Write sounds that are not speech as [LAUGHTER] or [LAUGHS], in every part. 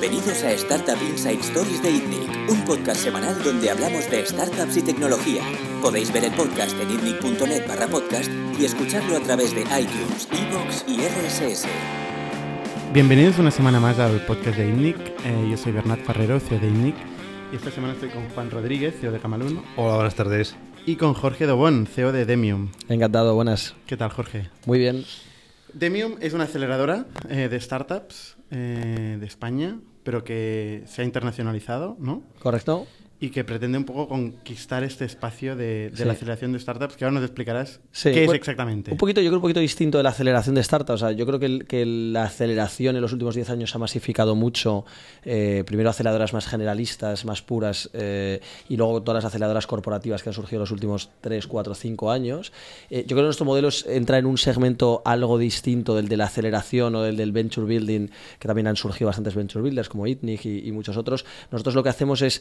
Bienvenidos a Startup Inside Stories de ITNIC, un podcast semanal donde hablamos de startups y tecnología. Podéis ver el podcast en itnic.net barra podcast y escucharlo a través de iTunes, Evox y RSS. Bienvenidos una semana más al podcast de ITNIC. Eh, yo soy Bernat Ferrero, CEO de ITNIC. Y esta semana estoy con Juan Rodríguez, CEO de Camalún. Hola, buenas tardes. Y con Jorge Dobón, CEO de Demium. Encantado, buenas. ¿Qué tal, Jorge? Muy bien. Demium es una aceleradora eh, de startups eh, de España, pero que se ha internacionalizado, ¿no? Correcto y que pretende un poco conquistar este espacio de, la aceleración de startups, que ahora nos explicarás qué es exactamente. Un poquito, yo creo un poquito distinto de la aceleración de startups. O sea, yo creo que, que, la aceleración en los últimos 10 años ha masificado mucho. Eh, primero aceleradoras más generalistas, más puras, eh, y luego todas las aceleradoras corporativas que han surgido en los últimos 3, 4, 5 años. Eh, yo creo que nuestro modelo entra en un segmento algo distinto del de la aceleración o del del venture building, que también han surgido bastantes venture builders como ITNIC y, y muchos otros. Nosotros lo que hacemos es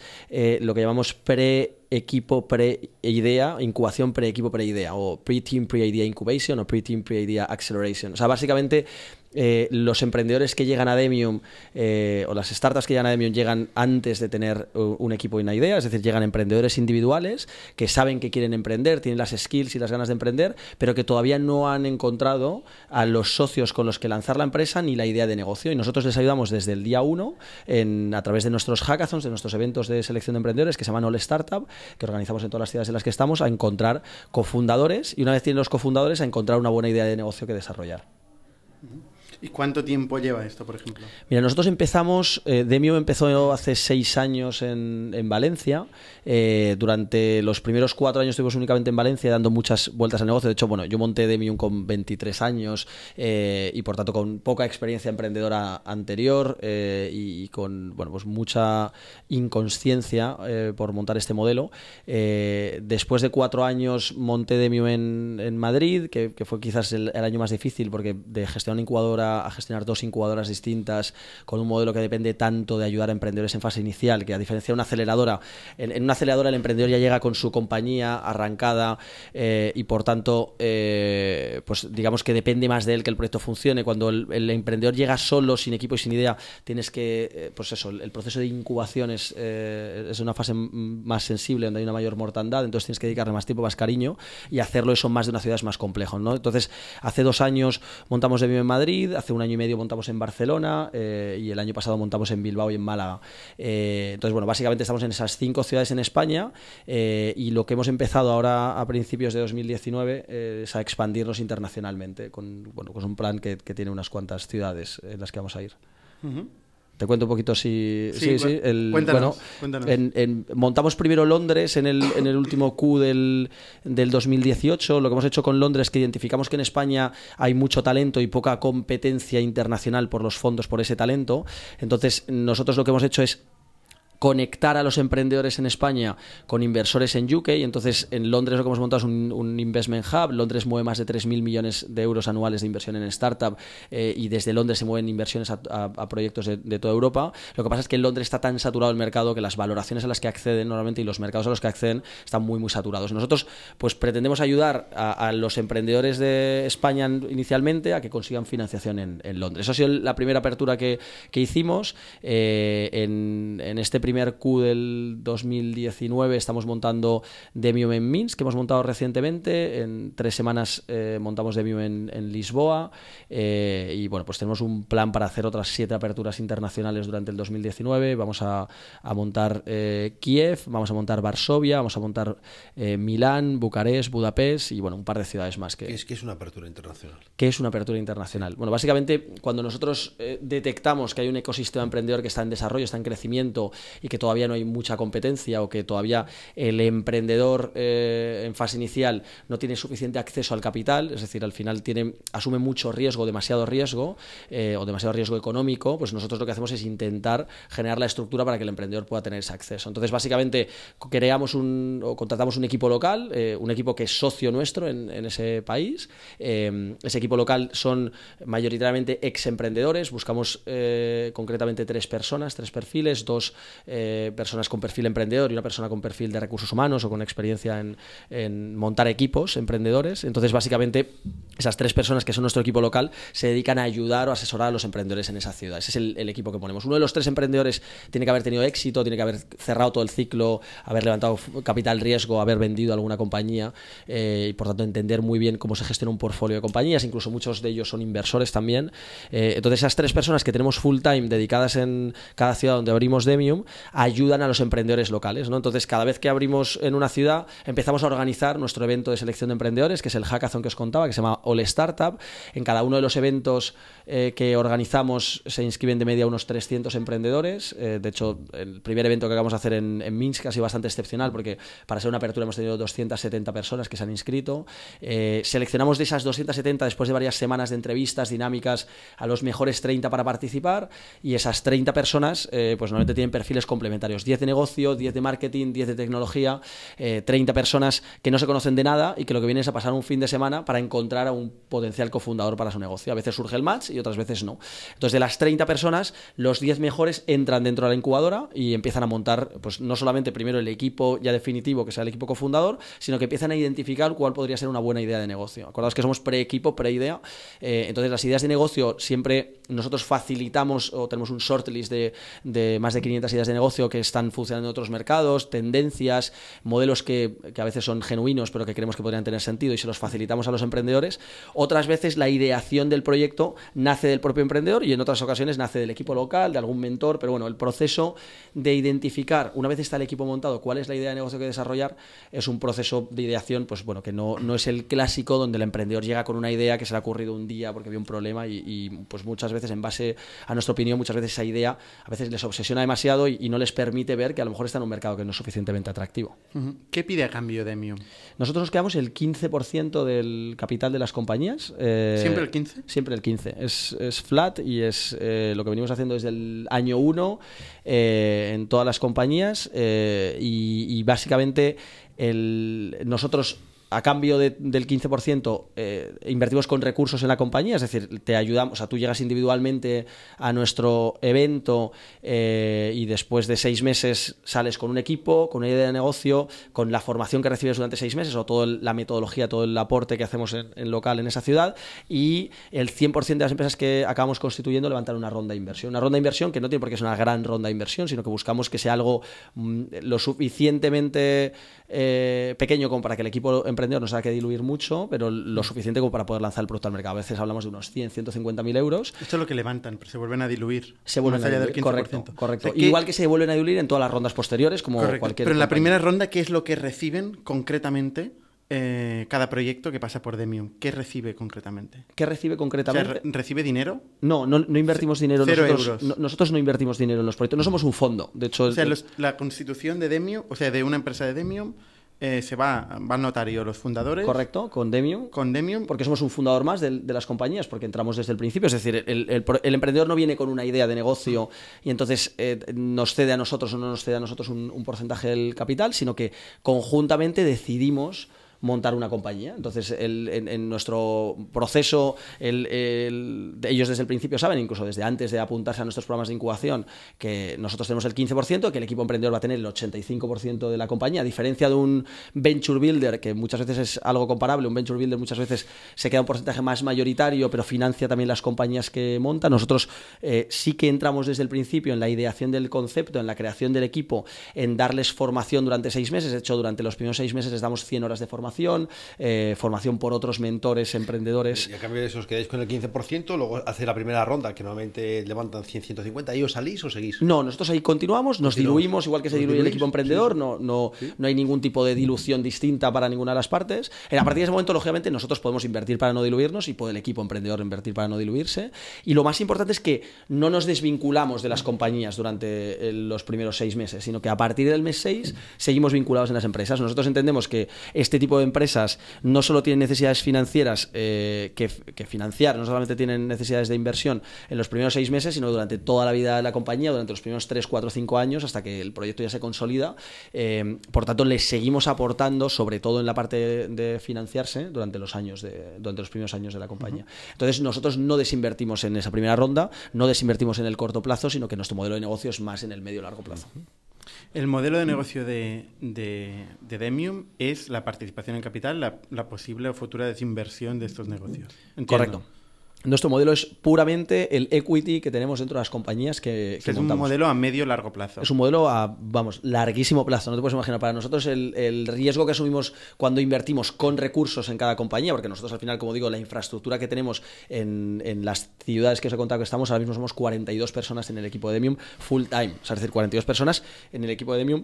lo que llamamos pre-equipo, pre-idea, incubación pre-equipo, pre-idea, o pre-team, pre-idea incubation o pre-team, pre-idea acceleration. O sea, básicamente eh, los emprendedores que llegan a Demium eh, o las startups que llegan a Demium llegan antes de tener un equipo y una idea, es decir, llegan emprendedores individuales que saben que quieren emprender, tienen las skills y las ganas de emprender, pero que todavía no han encontrado a los socios con los que lanzar la empresa ni la idea de negocio. Y nosotros les ayudamos desde el día uno a través de nuestros hackathons, de nuestros eventos de selección de emprendedores que se llaman All Startup, que organizamos en todas las ciudades en las que estamos, a encontrar cofundadores y una vez tienen los cofundadores, a encontrar una buena idea de negocio que desarrollar. ¿Y cuánto tiempo lleva esto, por ejemplo? Mira, nosotros empezamos, eh, Demio empezó hace seis años en, en Valencia. Eh, durante los primeros cuatro años estuvimos únicamente en Valencia dando muchas vueltas al negocio. De hecho, bueno, yo monté Demium con 23 años eh, y por tanto con poca experiencia emprendedora anterior eh, y, con bueno, pues mucha inconsciencia por montar este modelo. después de cuatro años monté Demium en, en Madrid, que, fue quizás el, año más difícil porque de gestionar una a, gestionar dos incubadoras distintas con un modelo que depende tanto de ayudar a emprendedores en fase inicial, que a diferencia de una aceleradora, en, una aceleradora el emprendedor ya llega con su compañía arrancada eh, y por tanto, eh, pues digamos que depende más de él que el proyecto funcione. Cuando el, emprendedor llega solo, sin equipo y sin idea, tienes que, eh, pues eso, el proceso de incubación es, es una fase más sensible, donde hay una mayor mortandad, entonces tienes que dedicarle más tiempo, más cariño y hacerlo eso más de una ciudad es más complejo. ¿no? Entonces, hace dos años montamos de vivo en Madrid, hace un año y medio montamos en Barcelona eh, y el año pasado montamos en Bilbao y en Málaga. Eh, entonces, bueno, básicamente estamos en esas cinco ciudades en España eh, y lo que hemos empezado ahora a principios de 2019 es a expandirnos internacionalmente con, bueno, con un plan que, tiene unas cuantas ciudades en las que vamos a ir. Te cuento un poquito si... Sí, sí, El, bueno, montamos primero Londres en el, en el último Q del, del 2018. Lo que hemos hecho con Londres es que identificamos que en España hay mucho talento y poca competencia internacional por los fondos por ese talento. Entonces, nosotros lo que hemos hecho es conectar a los emprendedores en España con inversores en UK. Y entonces en Londres lo que hemos montado es un, investment hub. Londres mueve más de 3.000 millones de euros anuales de inversión en startup eh, y desde Londres se mueven inversiones a, proyectos de, toda Europa. Lo que pasa es que en Londres está tan saturado el mercado que las valoraciones a las que acceden normalmente y los mercados a los que acceden están muy muy saturados. Nosotros pues pretendemos ayudar a, los emprendedores de España inicialmente a que consigan financiación en, Londres. Eso ha sido la primera apertura que, hicimos eh, en, en este primer Q del 2019 estamos montando Demium en Minsk, que hemos montado recientemente. En tres semanas eh, montamos Demium en, Lisboa. Eh, y bueno, pues tenemos un plan para hacer otras siete aperturas internacionales durante el 2019. Vamos a, montar eh, Kiev, vamos a montar Varsovia, vamos a montar Milán, Bucarest, Budapest y bueno, un par de ciudades más. Que, ¿Qué, es, que es una apertura internacional? ¿Qué es una apertura internacional? Bueno, básicamente cuando nosotros detectamos que hay un ecosistema emprendedor que está en desarrollo, está en crecimiento y que todavía no hay mucha competencia o que todavía el emprendedor eh, en fase inicial no tiene suficiente acceso al capital, es decir, al final tiene, asume mucho riesgo, demasiado riesgo eh, o demasiado riesgo económico, pues nosotros lo que hacemos es intentar generar la estructura para que el emprendedor pueda tener ese acceso. Entonces, básicamente, creamos un, o contratamos un equipo local, eh, un equipo que es socio nuestro en, ese país. ese equipo local son mayoritariamente ex emprendedores, buscamos concretamente tres personas, tres perfiles, dos eh, personas con perfil emprendedor y una persona con perfil de recursos humanos o con experiencia en, en montar equipos emprendedores. Entonces, básicamente, esas tres personas que son nuestro equipo local se dedican a ayudar o asesorar a los emprendedores en esa ciudad. Ese es el, el equipo que ponemos. Uno de los tres emprendedores tiene que haber tenido éxito, tiene que haber cerrado todo el ciclo, haber levantado capital riesgo, haber vendido alguna compañía eh, y por tanto entender muy bien cómo se gestiona un portfolio de compañías, incluso muchos de ellos son inversores también. Eh, entonces esas tres personas que tenemos full time dedicadas en cada ciudad donde abrimos Demium ayudan a los emprendedores locales. ¿no? Entonces cada vez que abrimos en una ciudad empezamos a organizar nuestro evento de selección de emprendedores, que es el hackathon que os contaba, que se llama All Startup. En cada uno de los eventos eh, que organizamos se inscriben de media unos 300 emprendedores. Eh, de hecho, el primer evento que acabamos de hacer en, Minsk ha sido bastante excepcional porque para ser una apertura hemos tenido 270 personas que se han inscrito. Eh, seleccionamos de esas 270 después de varias semanas de entrevistas dinámicas a los mejores 30 para participar y esas 30 personas pues normalmente tienen perfiles complementarios. 10 de negocio, 10 de marketing, 10 de tecnología, 30 personas que no se conocen de nada y que lo que vienen es a pasar un fin de semana para encontrar a un potencial cofundador para su negocio. A veces surge el match y otras veces no. Entonces, de las 30 personas, los 10 mejores entran dentro de la incubadora y empiezan a montar, pues no solamente primero el equipo ya definitivo, que sea el equipo cofundador, sino que empiezan a identificar cuál podría ser una buena idea de negocio. Acordaos que somos pre-equipo, pre-idea. Eh, entonces, las ideas de negocio siempre nosotros facilitamos o tenemos un shortlist de, de, más de 500 ideas de negocio que están funcionando en otros mercados, tendencias, modelos que, que a veces son genuinos, pero que creemos que podrían tener sentido y se los facilitamos a los emprendedores. Otras veces la ideación del proyecto nace del propio emprendedor y en otras ocasiones nace del equipo local, de algún mentor, pero bueno, el proceso de identificar, una vez está el equipo montado, cuál es la idea de negocio que desarrollar, es un proceso de ideación, pues bueno, que no, no es el clásico donde el emprendedor llega con una idea que se le ha ocurrido un día porque vio un problema y, y pues muchas veces en base a nuestra opinión, muchas veces esa idea a veces les obsesiona demasiado y, y no les permite ver que a lo mejor está en un mercado que no es suficientemente atractivo. ¿Qué pide a cambio Demium? Nosotros nos quedamos el 15% del capital de las compañías. Eh, ¿Siempre el 15? Siempre el 15. Es, es flat y es eh, lo que venimos haciendo desde el año 1 eh, en todas las compañías y, y, básicamente el, nosotros a cambio de, del 15% eh, invertimos con recursos en la compañía, es decir, te ayudamos, o sea, tú llegas individualmente a nuestro evento eh, y después de seis meses sales con un equipo, con una idea de negocio, con la formación que recibes durante seis meses o toda la metodología, todo el aporte que hacemos en, en local en esa ciudad y el 100% de las empresas que acabamos constituyendo levantan una ronda de inversión. Una ronda de inversión que no tiene por qué ser una gran ronda de inversión, sino que buscamos que sea algo mm, lo suficientemente eh, pequeño como para que el equipo emprendedor no se haya que diluir mucho, pero lo suficiente como para poder lanzar el producto al mercado. A veces hablamos de unos 100, 150 mil euros. Esto es lo que levantan, pero se vuelven a diluir. Se vuelven a diluir, del 15%. correcto. correcto. O sea, que... Igual que se vuelven a diluir en todas las rondas posteriores, como correcto. cualquier. Pero en la primera ronda, ¿qué es lo que reciben concretamente? Eh, cada proyecto que pasa por Demium, ¿qué recibe concretamente? ¿Qué recibe concretamente? O sea, ¿Recibe dinero? No, no, no invertimos dinero. Cero nosotros, euros. no, nosotros no invertimos dinero en los proyectos. No somos un fondo. De hecho, o sea, los, la constitución de Demium, o sea, de una empresa de Demium, eh, se va, va al notario los fundadores. Correcto, con Demium. Con Demium. Porque somos un fundador más de, de las compañías, porque entramos desde el principio. Es decir, el, el, el, emprendedor no viene con una idea de negocio y entonces eh, nos cede a nosotros o no nos cede a nosotros un, un porcentaje del capital, sino que conjuntamente decidimos montar una compañía. Entonces, el, en, nuestro proceso, el, el, ellos desde el principio saben, incluso desde antes de apuntarse a nuestros programas de incubación, que nosotros tenemos el 15%, que el equipo emprendedor va a tener el 85% de la compañía, a diferencia de un venture builder, que muchas veces es algo comparable, un venture builder muchas veces se queda un porcentaje más mayoritario, pero financia también las compañías que monta. Nosotros eh, sí que entramos desde el principio en la ideación del concepto, en la creación del equipo, en darles formación durante seis meses. De hecho, durante los primeros seis meses les damos 100 horas de formación formación, eh, formación por otros mentores, emprendedores. Y a cambio de eso os quedáis con el 15%, luego hace la primera ronda, que normalmente levantan 100, 150, ¿y os salís o seguís? No, nosotros ahí continuamos, nos continuamos. diluimos igual que se diluye el equipo emprendedor, sí, sí. no, no, ¿Sí? no hay ningún tipo de dilución distinta para ninguna de las partes. A partir de ese momento, lógicamente, nosotros podemos invertir para no diluirnos y puede el equipo emprendedor invertir para no diluirse. Y lo más importante es que no nos desvinculamos de las compañías durante los primeros seis meses, sino que a partir del mes 6 seguimos vinculados en las empresas. Nosotros entendemos que este tipo de empresas no solo tienen necesidades financieras eh, que, que, financiar, no solamente tienen necesidades de inversión en los primeros seis meses, sino durante toda la vida de la compañía, durante los primeros tres, cuatro, cinco años, hasta que el proyecto ya se consolida. Eh, por tanto, les seguimos aportando, sobre todo en la parte de, de financiarse, durante los años de, durante los primeros años de la compañía. Uh -huh. Entonces, nosotros no desinvertimos en esa primera ronda, no desinvertimos en el corto plazo, sino que nuestro modelo de negocio es más en el medio largo plazo. Uh -huh. El modelo de negocio de, de, de Demium es la participación en capital, la, la posible o futura desinversión de estos negocios. Correcto. Nuestro modelo es puramente el equity que tenemos dentro de las compañías que, que es un modelo a medio largo plazo. Es un modelo a, vamos, larguísimo plazo. No te puedes imaginar. Para nosotros el, el, riesgo que asumimos cuando invertimos con recursos en cada compañía, porque nosotros al final, como digo, la infraestructura que tenemos en, en las ciudades que os he contado que estamos, ahora mismo somos 42 personas en el equipo de Demium full time. O sea, es decir, 42 personas en el equipo de Demium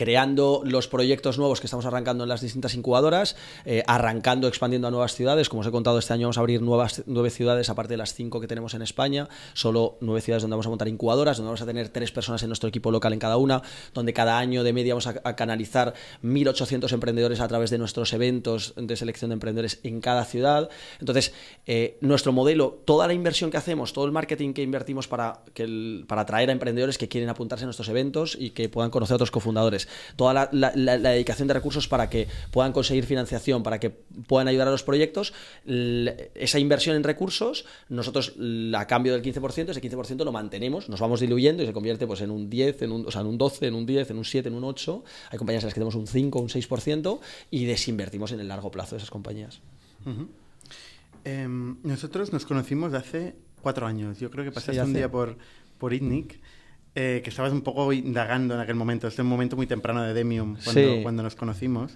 creando los proyectos nuevos que estamos arrancando en las distintas incubadoras, eh, arrancando, expandiendo a nuevas ciudades. Como os he contado, este año vamos a abrir nuevas, nueve ciudades, aparte de las cinco que tenemos en España, solo nueve ciudades donde vamos a montar incubadoras, donde vamos a tener tres personas en nuestro equipo local en cada una, donde cada año de media vamos a, canalizar 1.800 emprendedores a través de nuestros eventos de selección de emprendedores en cada ciudad. Entonces, eh, nuestro modelo, toda la inversión que hacemos, todo el marketing que invertimos para, para atraer a emprendedores que quieren apuntarse a nuestros eventos y que puedan conocer a otros cofundadores, toda la, la, la, la, dedicación de recursos para que puedan conseguir financiación, para que puedan ayudar a los proyectos, esa inversión en recursos, nosotros a cambio del 15%, ese 15% lo mantenemos, nos vamos diluyendo y se convierte pues, en un 10, en un, o sea, en un 12, en un 10, en un 7, en un 8. Hay compañías en las que tenemos un 5, un 6% y desinvertimos en el largo plazo de esas compañías. Uh -huh. eh, nosotros nos conocimos de hace cuatro años. Yo creo que pasaste sí, un día por, por ITNIC eh, que estabas un poco indagando en aquel momento. Este momento muy temprano de Demium, cuando, sí. cuando nos conocimos.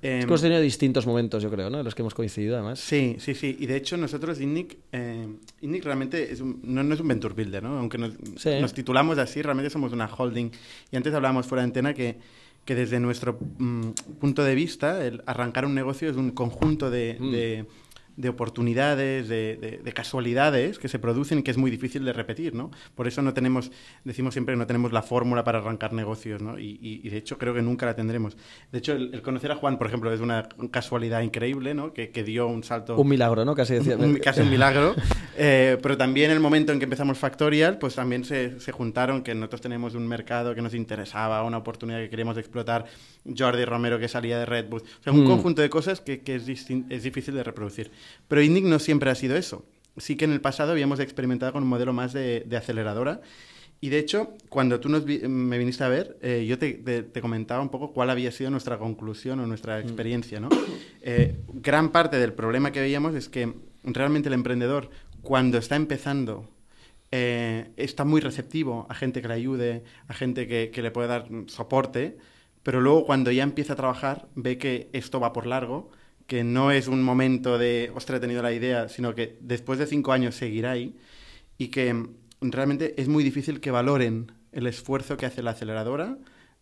Eh, es que hemos tenido distintos momentos, yo creo, ¿no? En los que hemos coincidido, además. Sí, sí, sí. Y de hecho, nosotros, INNIC, eh, INNIC realmente es un, no, no, es un venture builder, ¿no? Aunque nos, sí. nos, titulamos así, realmente somos una holding. Y antes hablábamos fuera de antena que, que desde nuestro mm, punto de vista, el arrancar un negocio es un conjunto de, mm. de de oportunidades, de, de, de, casualidades que se producen y que es muy difícil de repetir, ¿no? Por eso no tenemos, decimos siempre que no tenemos la fórmula para arrancar negocios, ¿no? Y, y, y de hecho creo que nunca la tendremos. De hecho, el, el, conocer a Juan, por ejemplo, es una casualidad increíble, ¿no? Que, que dio un salto... Un milagro, ¿no? Casi decía. [LAUGHS] Un, casi un milagro. [LAUGHS] eh, pero también el momento en que empezamos Factorial, pues también se, se juntaron que nosotros tenemos un mercado que nos interesaba, una oportunidad que queríamos explotar, Jordi Romero que salía de Redwood, o sea, un mm. conjunto de cosas que, que es, es difícil de reproducir. Pero INDIC no siempre ha sido eso. Sí que en el pasado habíamos experimentado con un modelo más de, de aceleradora. Y de hecho, cuando tú nos vi, me viniste a ver, eh, yo te, te, te, comentaba un poco cuál había sido nuestra conclusión o nuestra experiencia. ¿no? Eh, gran parte del problema que veíamos es que realmente el emprendedor, cuando está empezando, eh, está muy receptivo a gente que le ayude, a gente que, que le puede dar soporte, pero luego cuando ya empieza a trabajar, ve que esto va por largo que no es un momento de, ostras, he tenido la idea, sino que después de cinco años seguirá ahí y que realmente es muy difícil que valoren el esfuerzo que hace la aceleradora.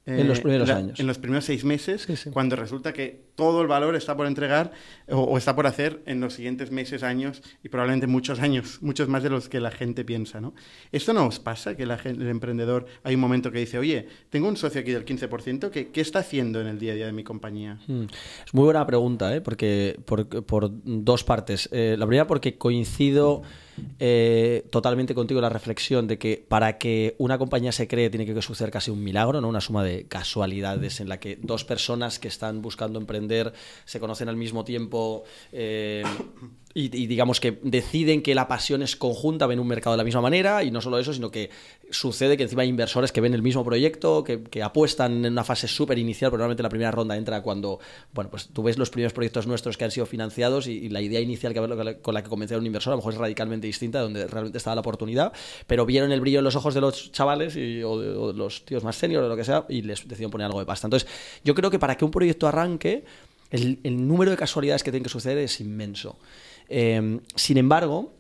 Eh, en los primeros la, años. En los primeros seis meses, sí, sí. cuando resulta que todo el valor está por entregar o, o, está por hacer en los siguientes meses, años y probablemente muchos años, muchos más de los que la gente piensa. ¿no? ¿Esto no os pasa? Que la, el emprendedor hay un momento que dice, oye, tengo un socio aquí del 15%, ¿qué, qué está haciendo en el día a día de mi compañía? Mm. Es muy buena pregunta, ¿eh? porque por, por dos partes. Eh, la primera porque coincido eh, totalmente contigo la reflexión de que para que una compañía se cree tiene que suceder casi un milagro, ¿no? una suma de casualidades en la que dos personas que están buscando emprender se conocen al mismo tiempo. Eh, y, y, digamos que deciden que la pasión es conjunta, ven un mercado de la misma manera y no solo eso, sino que sucede que encima hay inversores que ven el mismo proyecto, que, apuestan en una fase súper inicial, pero realmente la primera ronda entra cuando, bueno, pues tú ves los primeros proyectos nuestros que han sido financiados y, la idea inicial que, con la que convenció a un inversor a lo mejor es radicalmente distinta, donde realmente estaba la oportunidad, pero vieron el brillo en los ojos de los chavales y, o, de, o de los tíos más senior o lo que sea y les decidieron poner algo de pasta. Entonces, yo creo que para que un proyecto arranque, el número de casualidades que tienen que suceder es inmenso. Eh, sin embargo,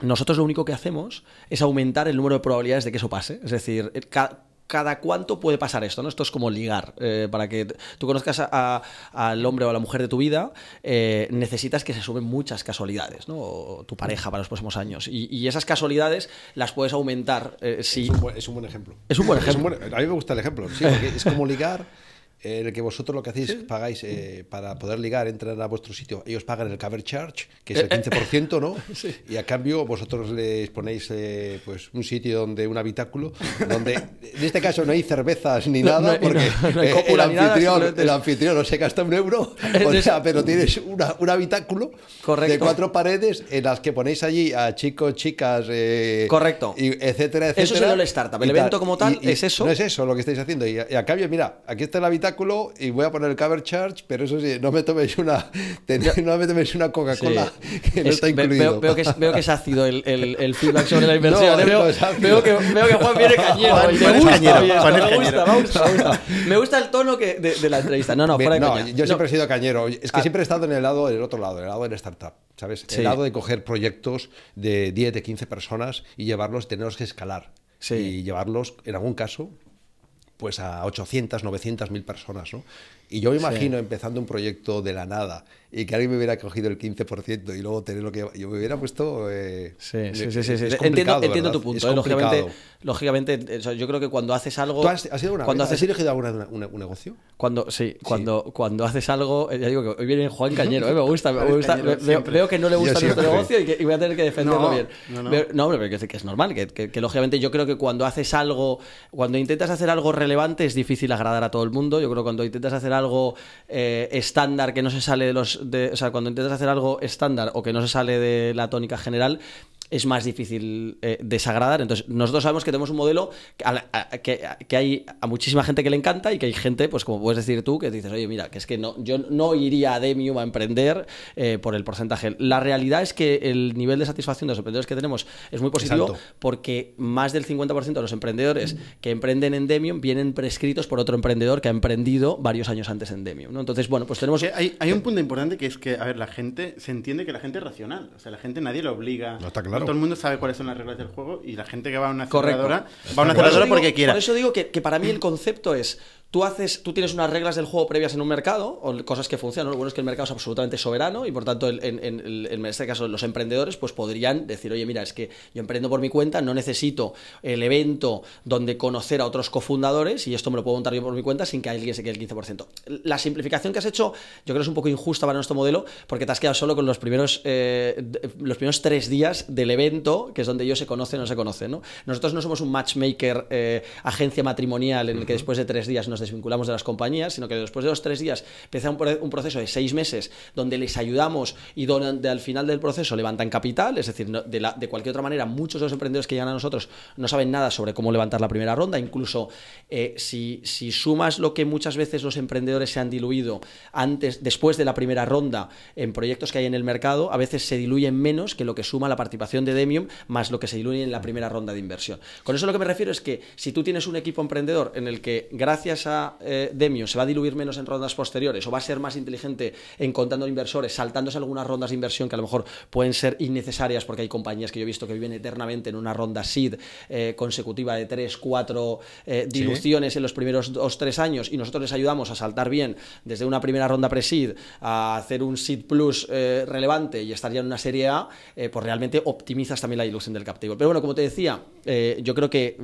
nosotros lo único que hacemos es aumentar el número de probabilidades de que eso pase. Es decir, ca cada cuánto puede pasar esto, ¿no? Esto es como ligar. Eh, para que tú conozcas a, a, al hombre o a la mujer de tu vida, eh, necesitas que se sumen muchas casualidades, ¿no? O tu pareja para los próximos años. Y, y esas casualidades las puedes aumentar eh, si... Es un, buen, es un, buen, ejemplo. Es un buen ejemplo. Un buen, a mí me gusta el ejemplo, sí, porque es como ligar en el que vosotros lo que hacéis, pagáis eh, para poder ligar, entrar a vuestro sitio, ellos pagan el cover charge, que es el 15%, ¿no? [LAUGHS] Y a cambio vosotros les ponéis eh, pues un sitio donde, un habitáculo, donde en este caso no hay cervezas ni No, nada, no porque no, eh, el, nada, anfitrión, el anfitrión no se gasta un euro, [LAUGHS] o sea, pero tienes una- un habitáculo Correcto. de cuatro paredes en las que ponéis allí a chicos, chicas, eh, Correcto. y etcétera, etcétera. Eso es el Startup. El y evento como tal es eso. No es eso lo que estáis haciendo. Y a, y a cambio, mira, aquí está el habitáculo y voy a poner el cover charge, pero eso sí, no me toméis una, [LAUGHS] no me toméis una Coca-Cola [LAUGHS] que no Es- está incluido. Veo, veo que, es- veo que es ácido el, el, el feedback sobre la [LAUGHS] inversión. No, ¿eh? veo, que, veo que Juan viene cañero. Juan, me gusta, cañero, oye, esto, Juan es me gusta, me gusta, me gusta. Me gusta el tono que, de, de la entrevista. No, no, fuera de no, coña. yo No. siempre he sido cañero. Es que Ah. siempre he estado en el lado del otro lado, en el lado de la startup. ¿Sabes? Sí. El lado de coger proyectos de 10, de 15 personas y llevarlos, tenerlos que escalar. Sí. Y llevarlos, en algún caso, pues a 800, 900 mil personas, ¿no? Y yo me imagino empezando un proyecto de la nada y que alguien me hubiera cogido el 15% y luego tener lo que... Yo me hubiera puesto... eh, Sí, sí, sí, sí, sí. es Entiendo, entiendo tu punto. ¿eh? Lógicamente, lógicamente o sea, yo creo que cuando haces algo. ¿Tú has, has ido una cuando vez? ¿Has haces, dirigido alguna una- una- un negocio? Cuando, sí, cuando, cuando haces algo, eh, ya digo que hoy viene Juan Cañero, ¿eh? me gusta, me gusta, Cañero, veo, que no le gusta nuestro negocio y, que, y voy a tener que defenderlo No, bien. no, no. Pero que, que es normal, que, que- que lógicamente yo creo que cuando haces algo, cuando intentas hacer algo relevante es difícil agradar a todo el mundo. Yo creo que cuando intentas hacer algo eh, estándar que no se sale de los, de- o sea, cuando intentas hacer algo estándar o que no se sale de la tónica general es más difícil eh, desagradar. Entonces, nosotros sabemos que tenemos un modelo que, a la- a- que- que hay a muchísima gente que le encanta y que hay gente, pues como puedes decir tú, que dices, oye, mira, que es que no, yo no iría a Demium a emprender eh, por el porcentaje. La realidad es que el nivel de satisfacción de los emprendedores que tenemos es muy positivo porque más del 50% de los emprendedores que emprenden en Demium vienen prescritos por otro emprendedor que ha emprendido varios años antes en Demium. ¿no? Entonces, bueno, pues tenemos... Hay, hay un punto importante que es que, a ver, la gente se entiende que la gente es racional. O sea, la gente nadie lo obliga. No, está claro. Todo el mundo sabe cuáles son las reglas del juego y la gente que va a una Correcto. aceleradora va a una aceleradora digo- porque quiera. Por eso digo que, que para mí el concepto es. Tú, haces, tú tienes unas reglas del juego previas en un mercado, o cosas que funcionan. Lo bueno es que el mercado es absolutamente soberano y por tanto, el- en, en- en- en este caso, los emprendedores pues podrían decir, oye, mira, es que yo emprendo por mi cuenta, no necesito el evento donde conocer a otros cofundadores y esto me lo puedo montar yo por mi cuenta sin que alguien se quede el 15%. La simplificación que has hecho, yo creo que es un poco injusta para nuestro modelo porque te has quedado solo con los primeros, eh, los primeros tres días del evento, que es donde ellos se conocen o no se conocen. ¿no? Nosotros no somos un matchmaker, eh, agencia matrimonial en el que después de tres días nos desvinculamos de las compañías, sino que después de los tres días empieza un, pro- un proceso de seis meses donde les ayudamos y donde al final del proceso levantan capital, es decir, de, cualquier otra manera, muchos de los emprendedores que llegan a nosotros no saben nada sobre cómo levantar la primera ronda, incluso eh, si, si sumas lo que muchas veces los emprendedores se han diluido antes, después de la primera ronda en proyectos que hay en el mercado, a veces se diluyen menos que lo que suma la participación de Demium más lo que se diluye en la primera ronda de inversión. Con eso lo que me refiero es que si tú tienes un equipo emprendedor en el que gracias eh, Demium se va a diluir menos en rondas posteriores o va a ser más inteligente encontrando inversores, saltándose algunas rondas de inversión que a lo mejor pueden ser innecesarias porque hay compañías que yo he visto que viven eternamente en una ronda seed eh, consecutiva de 3, 4 eh, diluciones en los primeros 2, 3 años y nosotros les ayudamos a saltar bien desde una primera ronda pre-seed a hacer un seed plus eh, relevante y estar ya en una serie A, eh, pues realmente optimizas también la dilución del captivo. Pero bueno, como te decía, yo creo que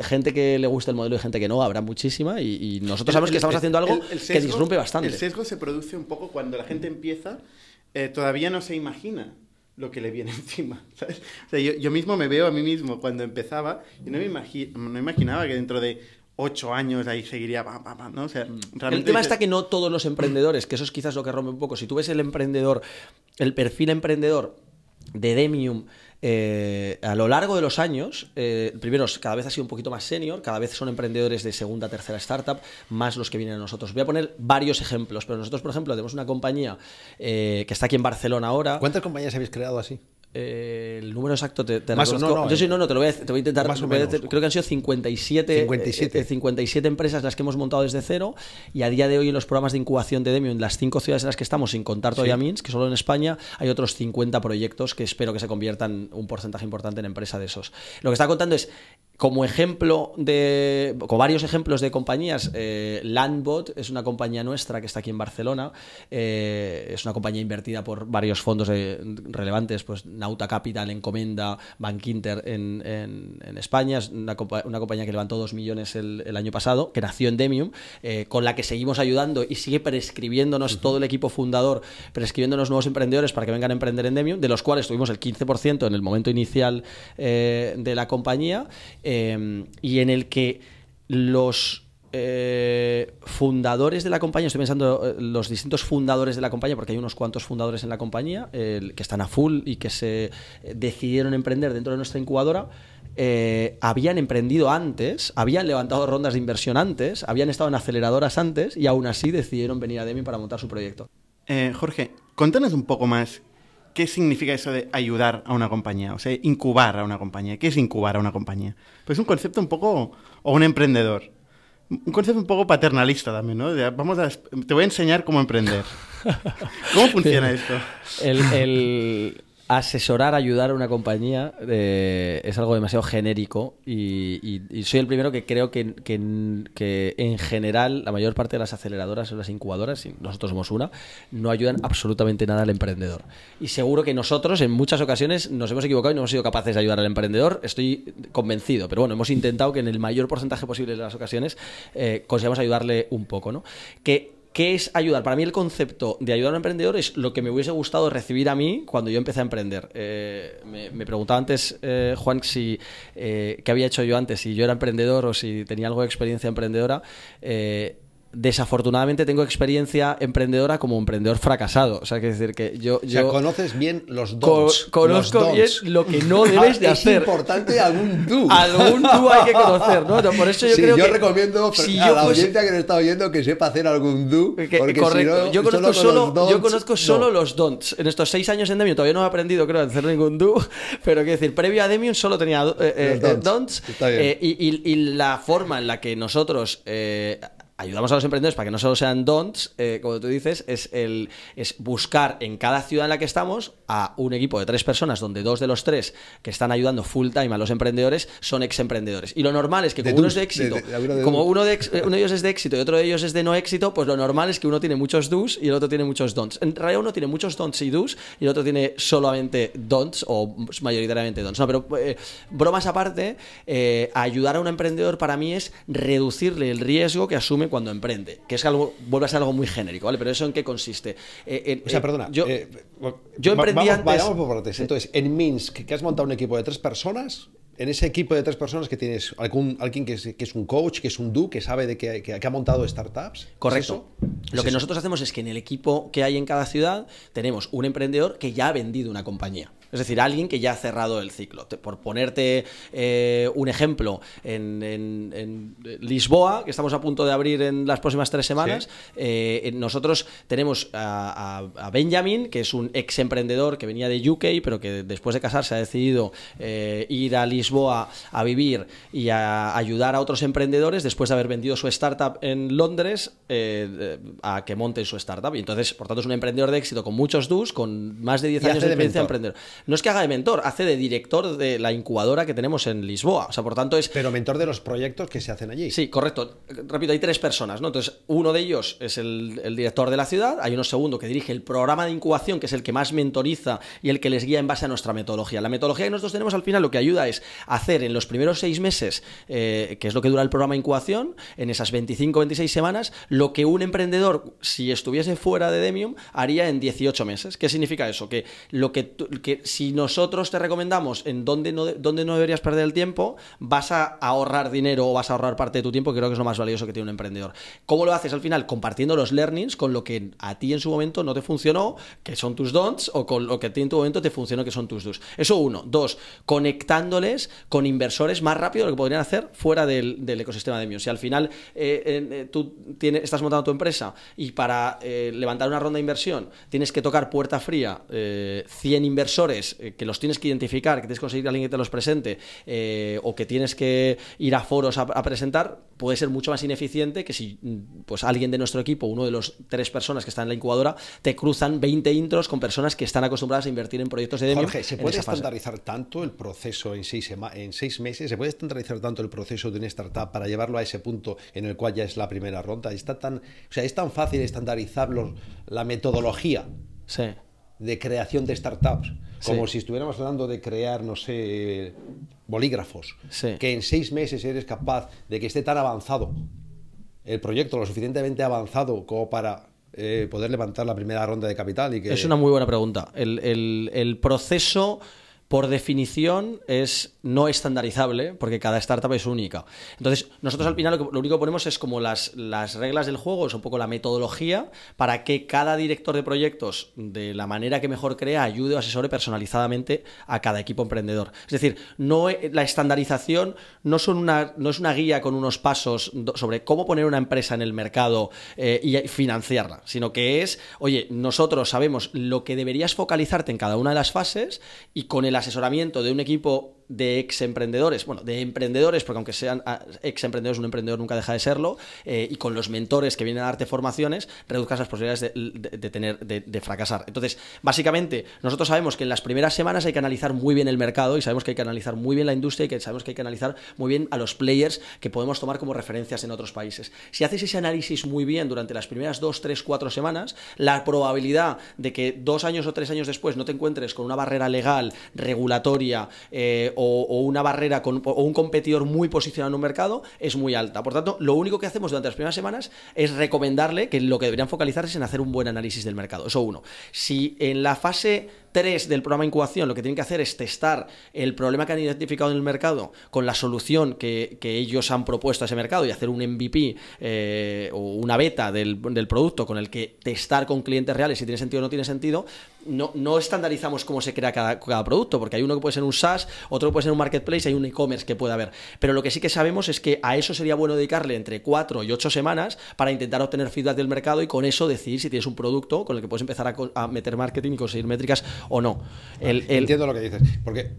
gente que le gusta el modelo y gente que no, habrá y, y nosotros sabemos que estamos haciendo algo el- el que disrumpe bastante. El sesgo se produce un poco cuando la gente empieza, eh, todavía no se imagina lo que le viene [LAUGHS] encima. ¿sabes? O sea, yo, yo mismo me veo a mí mismo cuando empezaba y no me imagi- no imaginaba que dentro de ocho años ahí seguiría. pa, pa, pa, ¿no? O sea, El tema dices- está que no todos los emprendedores, que eso es quizás lo que rompe un poco. Si tú ves el emprendedor, el perfil emprendedor de Demium eh, a lo largo de los años, eh, primero, cada vez ha sido un poquito más senior, cada vez son emprendedores de segunda, tercera startup, más los que vienen a nosotros. Voy a poner varios ejemplos, pero nosotros, por ejemplo, tenemos una compañía eh, que está aquí en Barcelona ahora. ¿Cuántas compañías habéis creado así? Eh, el número exacto te, te Más o- reconozco. no, no, Yo sí, eh, no, no, te lo voy a, te voy a intentar. más o menos. creo que han sido 57, 57. eh, eh, 57 empresas las que hemos montado desde cero y a día de hoy en los programas de incubación de Demio, en las cinco ciudades en las que estamos, sin contar todavía Minsk, que solo en España hay otros 50 proyectos que espero que se conviertan un porcentaje importante en empresa de esos. Lo que está contando es como ejemplo de. con varios ejemplos de compañías, eh, Landbot es una compañía nuestra que está aquí en Barcelona. Eh, es una compañía invertida por varios fondos relevantes, pues Nauta Capital, Encomenda, Bank Inter en, en, España. Es una, una, compañía que levantó 2 millones el, el, año pasado, que nació en Demium, eh, con la que seguimos ayudando y sigue prescribiéndonos todo el equipo fundador, prescribiéndonos nuevos emprendedores para que vengan a emprender en Demium, de los cuales tuvimos el 15% en el momento inicial de la compañía Em, y en el que los eh, fundadores de la compañía, estoy pensando eh, los distintos fundadores de la compañía, porque hay unos cuantos fundadores en la compañía que están a full y que se eh, decidieron emprender dentro de nuestra incubadora. habían emprendido antes, habían levantado rondas de inversión antes, habían estado en aceleradoras antes y aún así decidieron venir a Demi para montar su proyecto. Jorge, contanos un poco más ¿Qué significa eso de ayudar a una compañía? O sea, incubar a una compañía. ¿Qué es incubar a una compañía? Pues es un concepto un poco... o un emprendedor. Un concepto un poco paternalista también, ¿no? vamos a, te voy a enseñar cómo emprender. [LAUGHS] ¿Cómo funciona esto? el, asesorar, ayudar a una compañía eh, es algo demasiado genérico y, soy el primero que creo que, en general la mayor parte de las aceleradoras o las incubadoras, y nosotros somos una, no ayudan absolutamente nada al emprendedor. Y seguro que nosotros en muchas ocasiones nos hemos equivocado y no hemos sido capaces de ayudar al emprendedor, estoy convencido, pero bueno, hemos intentado que en el mayor porcentaje posible de las ocasiones eh, consigamos ayudarle un poco, ¿no? Que ¿Qué es ayudar? Para mí el concepto de ayudar a un emprendedor es lo que me hubiese gustado recibir a mí cuando yo empecé a emprender. Eh, me, preguntaba antes, eh, Juan, si eh, qué había hecho yo antes, si yo era emprendedor o si tenía algo de experiencia emprendedora desafortunadamente tengo experiencia emprendedora como emprendedor fracasado. O sea, que decir que yo... yo conoces bien los dos. conozco bien lo que no [LAUGHS] debes de hacer. Es importante algún do. [LAUGHS] Algún do hay que conocer, ¿no? Por eso yo creo yo recomiendo si a la audiencia que nos está oyendo que sepa hacer algún do. correcto. yo conozco solo, yo conozco solo los don'ts. En estos seis años en Demium todavía no he aprendido, creo, a hacer ningún do. Pero quiero decir, previo a Demium solo tenía eh, eh, don'ts. Eh, y, y, la forma en la que nosotros ayudamos a los emprendedores para que no solo sean don'ts, eh, como tú dices, es, el, es buscar en cada ciudad en la que estamos a un equipo de tres personas, donde dos de los tres que están ayudando full time a los emprendedores son ex emprendedores. Y lo normal es que como uno es de éxito, como uno de, [LAUGHS] uno de ellos es de éxito y otro de ellos es de no éxito, pues lo normal es que uno tiene muchos do's y el otro tiene muchos don'ts. En realidad uno tiene muchos don'ts y do's y el otro tiene solamente don'ts o mayoritariamente don'ts. No, pero eh, bromas aparte, eh, ayudar a un emprendedor para mí es reducirle el riesgo que asume cuando emprende, que es algo, vuelve a ser algo muy genérico, ¿vale? Pero eso en qué consiste. Eh, o sea, eh, perdona, yo, eh, yo emprendí vamos, Vayamos por partes. Entonces, en Minsk, que has montado un equipo de tres personas, en ese equipo de tres personas que tienes algún, alguien que es, un coach, que es un do, que sabe de que, ha montado startups. Correcto. Lo que nosotros hacemos es que en el equipo que hay en cada ciudad tenemos un emprendedor que ya ha vendido una compañía. Es decir, alguien que ya ha cerrado el ciclo. Por ponerte eh, un ejemplo, en, Lisboa, que estamos a punto de abrir en las próximas tres semanas, eh, nosotros tenemos a, Benjamin, que es un ex emprendedor que venía de UK, pero que después de casarse ha decidido eh, ir a Lisboa a vivir y a ayudar a otros emprendedores después de haber vendido su startup en Londres a que monte su startup. Y entonces, por tanto, es un emprendedor de éxito con muchos dus, con más de 10 años de experiencia emprendedor no es que haga de mentor, hace de director de la incubadora que tenemos en Lisboa. O sea, por tanto es... Pero mentor de los proyectos que se hacen allí. Sí, correcto. Repito, hay tres personas, ¿no? Entonces, uno de ellos es el, director de la ciudad, hay uno segundo que dirige el programa de incubación, que es el que más mentoriza y el que les guía en base a nuestra metodología. La metodología que nosotros tenemos al final lo que ayuda es hacer en los primeros seis meses, eh, que es lo que dura el programa de incubación, en esas 25 26 semanas, lo que un emprendedor, si estuviese fuera de Demium, haría en 18 meses. ¿Qué significa eso? Que lo que, que si nosotros te recomendamos en dónde no, dónde no deberías perder el tiempo, vas a ahorrar dinero o vas a ahorrar parte de tu tiempo, que creo que es lo más valioso que tiene un emprendedor. ¿Cómo lo haces al final? Compartiendo los learnings con lo que a ti en su momento no te funcionó, que son tus don'ts, o con lo que a ti en tu momento te funcionó, que son tus do's. Eso uno. Dos, conectándoles con inversores más rápido de lo que podrían hacer fuera del, ecosistema de Mio. Si al final eh, eh, tú tienes, estás montando tu empresa y para eh, levantar una ronda de inversión tienes que tocar puerta fría 100 inversores eh, que los tienes que identificar, que tienes que conseguir a alguien que te los presente eh, o que tienes que ir a foros a, presentar, puede ser mucho más ineficiente que si mm, pues alguien de nuestro equipo, uno de los tres personas que están en la incubadora, te cruzan 20 intros con personas que están acostumbradas a invertir en proyectos de Demium. Jorge, ¿se puede estandarizar tanto el proceso en sí? en seis meses? ¿Se puede estandarizar tanto el proceso de una startup para llevarlo a ese punto en el cual ya es la primera ronda? ¿Está tan, o sea, ¿Es tan fácil estandarizar la metodología de creación de startups? Como si estuviéramos hablando de crear, no sé, bolígrafos. Que en seis meses eres capaz de que esté tan avanzado el proyecto, lo suficientemente avanzado como para eh, poder levantar la primera ronda de capital. Y que... Es una muy buena pregunta. el, el, el proceso por definición es no estandarizable porque cada startup es única. Entonces, nosotros al final lo, único que ponemos es como las, las reglas del juego, es un poco la metodología para que cada director de proyectos, de la manera que mejor crea, ayude o asesore personalizadamente a cada equipo emprendedor. Es decir, no la estandarización no, son una, no es una guía con unos pasos sobre cómo poner una empresa en el mercado eh, y financiarla, sino que es, oye, nosotros sabemos lo que deberías focalizarte en cada una de las fases y con el el asesoramiento de un equipo de ex emprendedores, bueno, de emprendedores, porque aunque sean ah, ex emprendedores, un emprendedor nunca deja de serlo, eh, y con los mentores que vienen a darte formaciones, reduzcas las posibilidades de, tener, de, fracasar. Entonces, básicamente, nosotros sabemos que en las primeras semanas hay que analizar muy bien el mercado y sabemos que hay que analizar muy bien la industria y que sabemos que hay que analizar muy bien a los players que podemos tomar como referencias en otros países. Si haces ese análisis muy bien durante las primeras dos, tres, cuatro semanas, la probabilidad de que dos años o tres años después no te encuentres con una barrera legal, regulatoria, eh, o, una barrera o un competidor muy posicionado en un mercado es muy alta. Por tanto, lo único que hacemos durante las primeras semanas es recomendarle que lo que deberían focalizarse es en hacer un buen análisis del mercado. Eso uno. Si en la fase 3 del programa de incubación lo que tienen que hacer es testar el problema que han identificado en el mercado con la solución que, ellos han propuesto a ese mercado y hacer un MVP eh, o una beta del, producto con el que testar con clientes reales si tiene sentido o no tiene sentido, no, no estandarizamos cómo se crea cada, cada, producto, porque hay uno que puede ser un SaaS, otro que puede ser un marketplace, hay un e-commerce que puede haber. Pero lo que sí que sabemos es que a eso sería bueno dedicarle entre 4 y 8 semanas para intentar obtener feedback del mercado y con eso decidir si tienes un producto con el que puedes empezar a, a meter marketing y conseguir métricas o no. Entiendo lo que dices, porque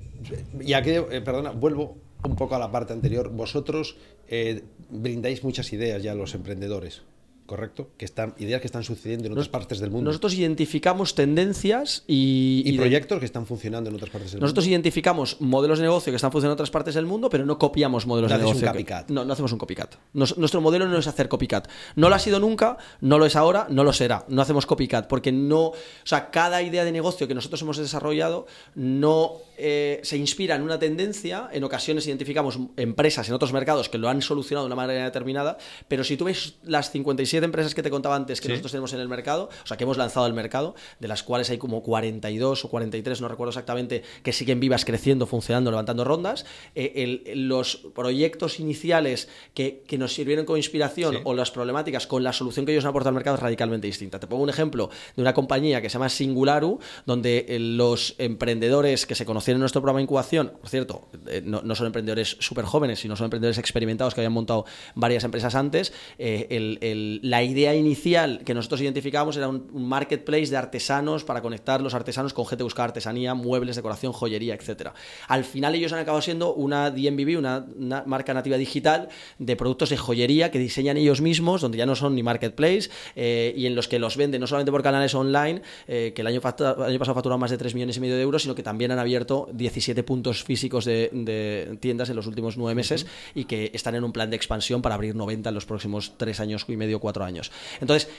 ya que, eh, perdona, vuelvo un poco a la parte anterior. Vosotros eh, brindáis muchas ideas ya a los emprendedores. ¿Correcto? Que están, ideas que están sucediendo en otras partes del mundo. Nosotros identificamos tendencias y... Y, proyectos que están funcionando en otras partes del mundo. Nosotros identificamos modelos de negocio que están funcionando en otras partes del mundo, pero no copiamos modelos de negocio. Un copycat. no, no hacemos un copycat. nuestro modelo no es hacer copycat. No lo ha sido nunca, no lo es ahora, no lo será. No hacemos copycat, porque no... O sea, cada idea de negocio que nosotros hemos desarrollado no eh, se inspira en una tendencia. En ocasiones identificamos empresas en otros mercados que lo han solucionado de una manera determinada, pero si tú ves las 57 empresas que te contaba antes que nosotros tenemos en el mercado, o sea, que hemos lanzado al mercado, de las cuales hay como 42 o 43, no recuerdo exactamente, que siguen vivas, creciendo, funcionando, levantando rondas. Eh, los proyectos iniciales que, nos sirvieron como inspiración o las problemáticas con la solución que ellos han aportado al mercado es radicalmente distinta. Te pongo un ejemplo de una compañía que se llama Singularu, donde eh, los emprendedores que se conocieron nuestro programa de incubación, por cierto, eh, no, son emprendedores súper jóvenes, sino son emprendedores experimentados que habían montado varias empresas antes, el, la idea inicial que nosotros identificábamos era un, marketplace de artesanos para conectar los artesanos con gente que buscaba artesanía, muebles, decoración, joyería, etcétera. Al final ellos han acabado siendo una DMVB, una, marca nativa digital de productos de joyería que diseñan ellos mismos, donde ya no son ni marketplace eh, y en los que los venden no solamente por canales online, eh, que el año, año pasado facturaron más de 3 millones y medio de euros, sino que también han abierto 17 puntos físicos de, tiendas en los últimos 9 meses y que están en un plan de expansión para abrir 90 en los próximos 3 años y medio, 4 años. Entonces,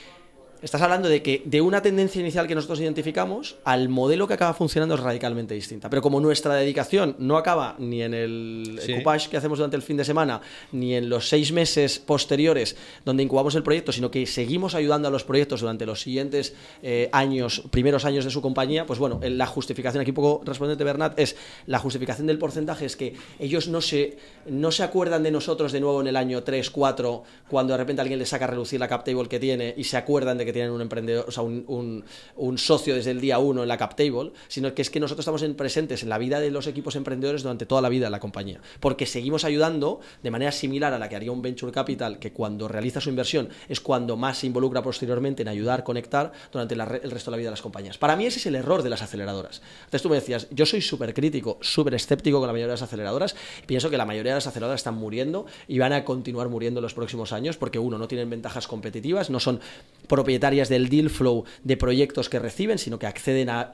Estás hablando de que de una tendencia inicial que nosotros identificamos al modelo que acaba funcionando es radicalmente distinta. Pero como nuestra dedicación no acaba ni en el coupage que hacemos durante el fin de semana, ni en los seis meses posteriores donde incubamos el proyecto, sino que seguimos ayudando a los proyectos durante los siguientes eh, años, primeros años de su compañía, pues bueno, la justificación, aquí un poco respondente Bernat, es la justificación del porcentaje es que ellos no se, no se acuerdan de nosotros de nuevo en el año 3, 4, cuando de repente alguien les saca a reducir la cap table que tiene y se acuerdan de que tienen un emprendedor, o sea, un, socio desde el día uno en la cap table, sino que es que nosotros estamos presentes en la vida de los equipos emprendedores durante toda la vida de la compañía, porque seguimos ayudando de manera similar a la que haría un venture capital, que cuando realiza su inversión es cuando más se involucra posteriormente en ayudar, conectar durante el resto de la vida de las compañías. Para mí ese es el error de las aceleradoras. Entonces tú me decías, yo soy súper crítico, súper escéptico con la mayoría de las aceleradoras, pienso que la mayoría de las aceleradoras están muriendo y van a continuar muriendo en los próximos años porque uno, no tienen ventajas competitivas, no son propiedades del deal flow de proyectos que reciben, sino que acceden a,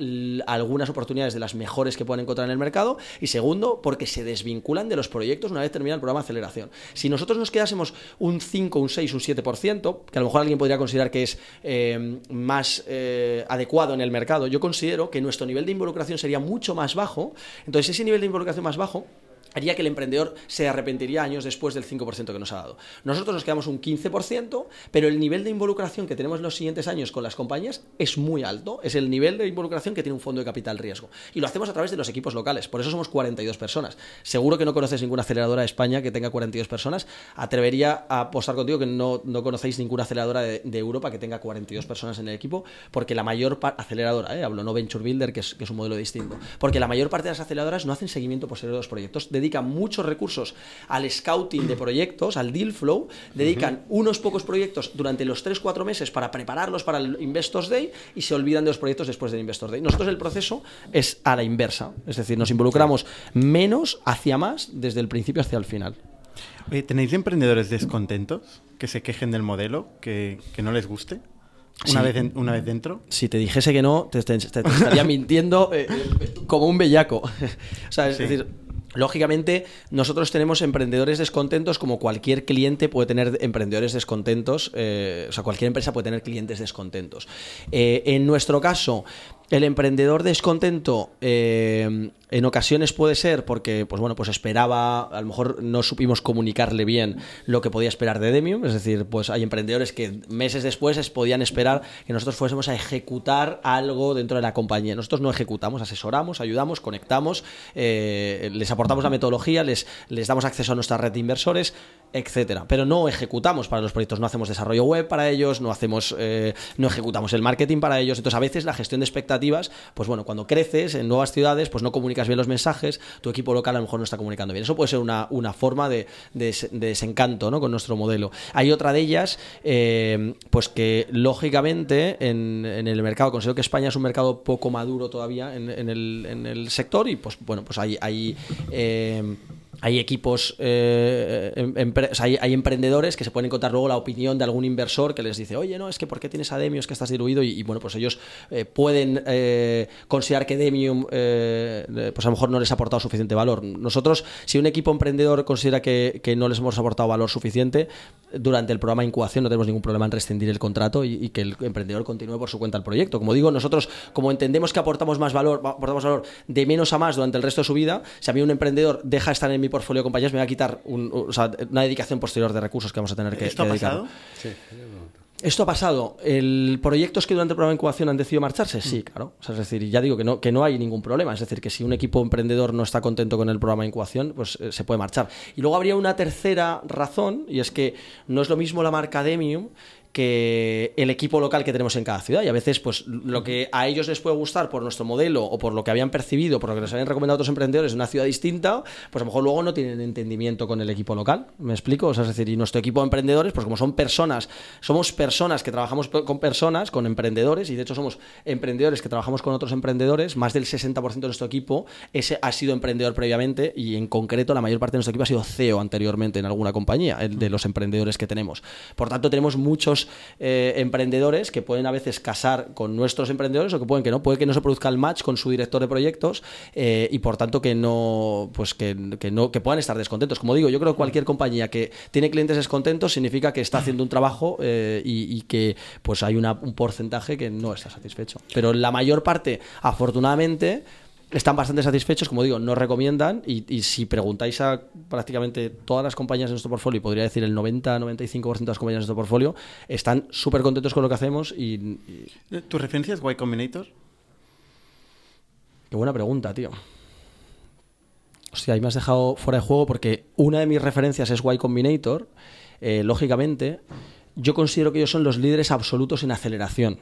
algunas oportunidades de las mejores que pueden encontrar en el mercado. Y segundo, porque se desvinculan de los proyectos una vez termina el programa de aceleración. Si nosotros nos quedásemos un 5, un 6, un 7%, que a lo mejor alguien podría considerar que es eh, más eh, adecuado en el mercado, yo considero que nuestro nivel de involucración sería mucho más bajo. Entonces, ese nivel de involucración más bajo haría que el emprendedor se arrepentiría años después del 5% que nos ha dado. Nosotros nos quedamos un 15%, pero el nivel de involucración que tenemos en los siguientes años con las compañías es muy alto. Es el nivel de involucración que tiene un fondo de capital riesgo. Y lo hacemos a través de los equipos locales. Por eso somos 42 personas. Seguro que no conoces ninguna aceleradora de España que tenga 42 personas. Atrevería a apostar contigo que no, no conocéis ninguna aceleradora de, Europa que tenga 42 personas en el equipo, porque la mayor aceleradora, ¿eh? hablo no Venture Builder, que es, que es un modelo distinto, porque la mayor parte de las aceleradoras no hacen seguimiento posterior de los proyectos de dedican muchos recursos al scouting de proyectos, al deal flow, dedican unos pocos proyectos durante los 3-4 meses para prepararlos para el Investors Day y se olvidan de los proyectos después del Investors Day. Nosotros el proceso es a la inversa, es decir, nos involucramos menos hacia más desde el principio hacia el final. ¿Tenéis emprendedores descontentos que se quejen del modelo, que, no les guste? Una, vez una vez dentro. Si te dijese que no, te, estaría [LAUGHS] mintiendo eh, como un bellaco. [LAUGHS] o sea, es decir, Lógicamente, nosotros tenemos emprendedores descontentos como cualquier cliente puede tener emprendedores descontentos, eh, o sea, cualquier empresa puede tener clientes descontentos. Eh, en nuestro caso, el emprendedor descontento eh, en ocasiones puede ser porque, pues bueno, pues esperaba, a lo mejor no supimos comunicarle bien lo que podía esperar de Demium, es decir, pues hay emprendedores que meses después podían esperar que nosotros fuésemos a ejecutar algo dentro de la compañía. Nosotros no ejecutamos, asesoramos, ayudamos, conectamos, eh, les aportamos la metodología, les, les damos acceso a nuestra red de inversores, etcétera. Pero no ejecutamos para los proyectos, no hacemos desarrollo web para ellos, no hacemos, eh, no ejecutamos el marketing para ellos. Entonces, a veces la gestión de expectativas, pues bueno, cuando creces en nuevas ciudades, pues no comunicas bien los mensajes, tu equipo local a lo mejor no está comunicando bien. Eso puede ser una, forma de, desencanto ¿no? con nuestro modelo. Hay otra de ellas, eh, pues que lógicamente en, el mercado, considero que España es un mercado poco maduro todavía en, el, sector y pues bueno, pues hay, hay eh, hay equipos, eh, em, hay, emprendedores que se pueden encontrar luego la opinión de algún inversor que les dice, oye, no, es que ¿por qué tienes a Demium? Es que estás diluido y, bueno, pues ellos eh, pueden eh, considerar que Demium, pues a lo mejor no les ha aportado suficiente valor. Nosotros, si un equipo emprendedor considera que, no les hemos aportado valor suficiente, durante el programa de incubación no tenemos ningún problema en rescindir el contrato y, que el emprendedor continúe por su cuenta el proyecto. Como digo, nosotros, como entendemos que aportamos más valor, aportamos valor de menos a más durante el resto de su vida, si a mí un emprendedor deja estar en mi portfolio de compañías me va a quitar una dedicación posterior de recursos que vamos a tener que, ¿Esto ha pasado? ¿Esto ha pasado? ¿El proyectos que durante el programa de incubación han decidido marcharse? Sí, mm. claro. es decir, ya digo que no, que no hay ningún problema. Es decir, que si un equipo emprendedor no está contento con el programa de incubación, pues eh, se puede marchar. Y luego habría una tercera razón, y es que no es lo mismo la marca Demium que el equipo local que tenemos en cada ciudad. Y a veces, pues lo que a ellos les puede gustar por nuestro modelo o por lo que habían percibido, por lo que les habían recomendado otros emprendedores en una ciudad distinta, pues a lo mejor luego no tienen entendimiento con el equipo local. ¿Me explico? O sea, es decir, y nuestro equipo de emprendedores, pues como son personas, somos personas que trabajamos con personas, con emprendedores, y de hecho somos emprendedores que trabajamos con otros emprendedores, más del 60% de nuestro equipo ese ha sido emprendedor previamente y en concreto la mayor parte de nuestro equipo ha sido CEO anteriormente en alguna compañía, el de los emprendedores que tenemos. Por tanto, tenemos muchos eh, emprendedores que pueden a veces casar con nuestros emprendedores o que pueden que no, puede que no se produzca el match con su director de proyectos eh, y por tanto que no, pues que, no, que puedan estar descontentos. Como digo, yo creo que cualquier compañía que tiene clientes descontentos significa que está haciendo un trabajo eh, y, que pues hay un porcentaje que no está satisfecho. Pero la mayor parte, afortunadamente, están bastante satisfechos, como digo, nos recomiendan y, si preguntáis a prácticamente todas las compañías de nuestro portfolio, podría decir el 90-95% de las compañías de nuestro portfolio, están súper contentos con lo que hacemos y, ¿Tu referencia es Y Combinator? Qué buena pregunta, tío. Hostia, ahí me has dejado fuera de juego porque una de mis referencias es Y Combinator. Eh, lógicamente, yo considero que ellos son los líderes absolutos en aceleración.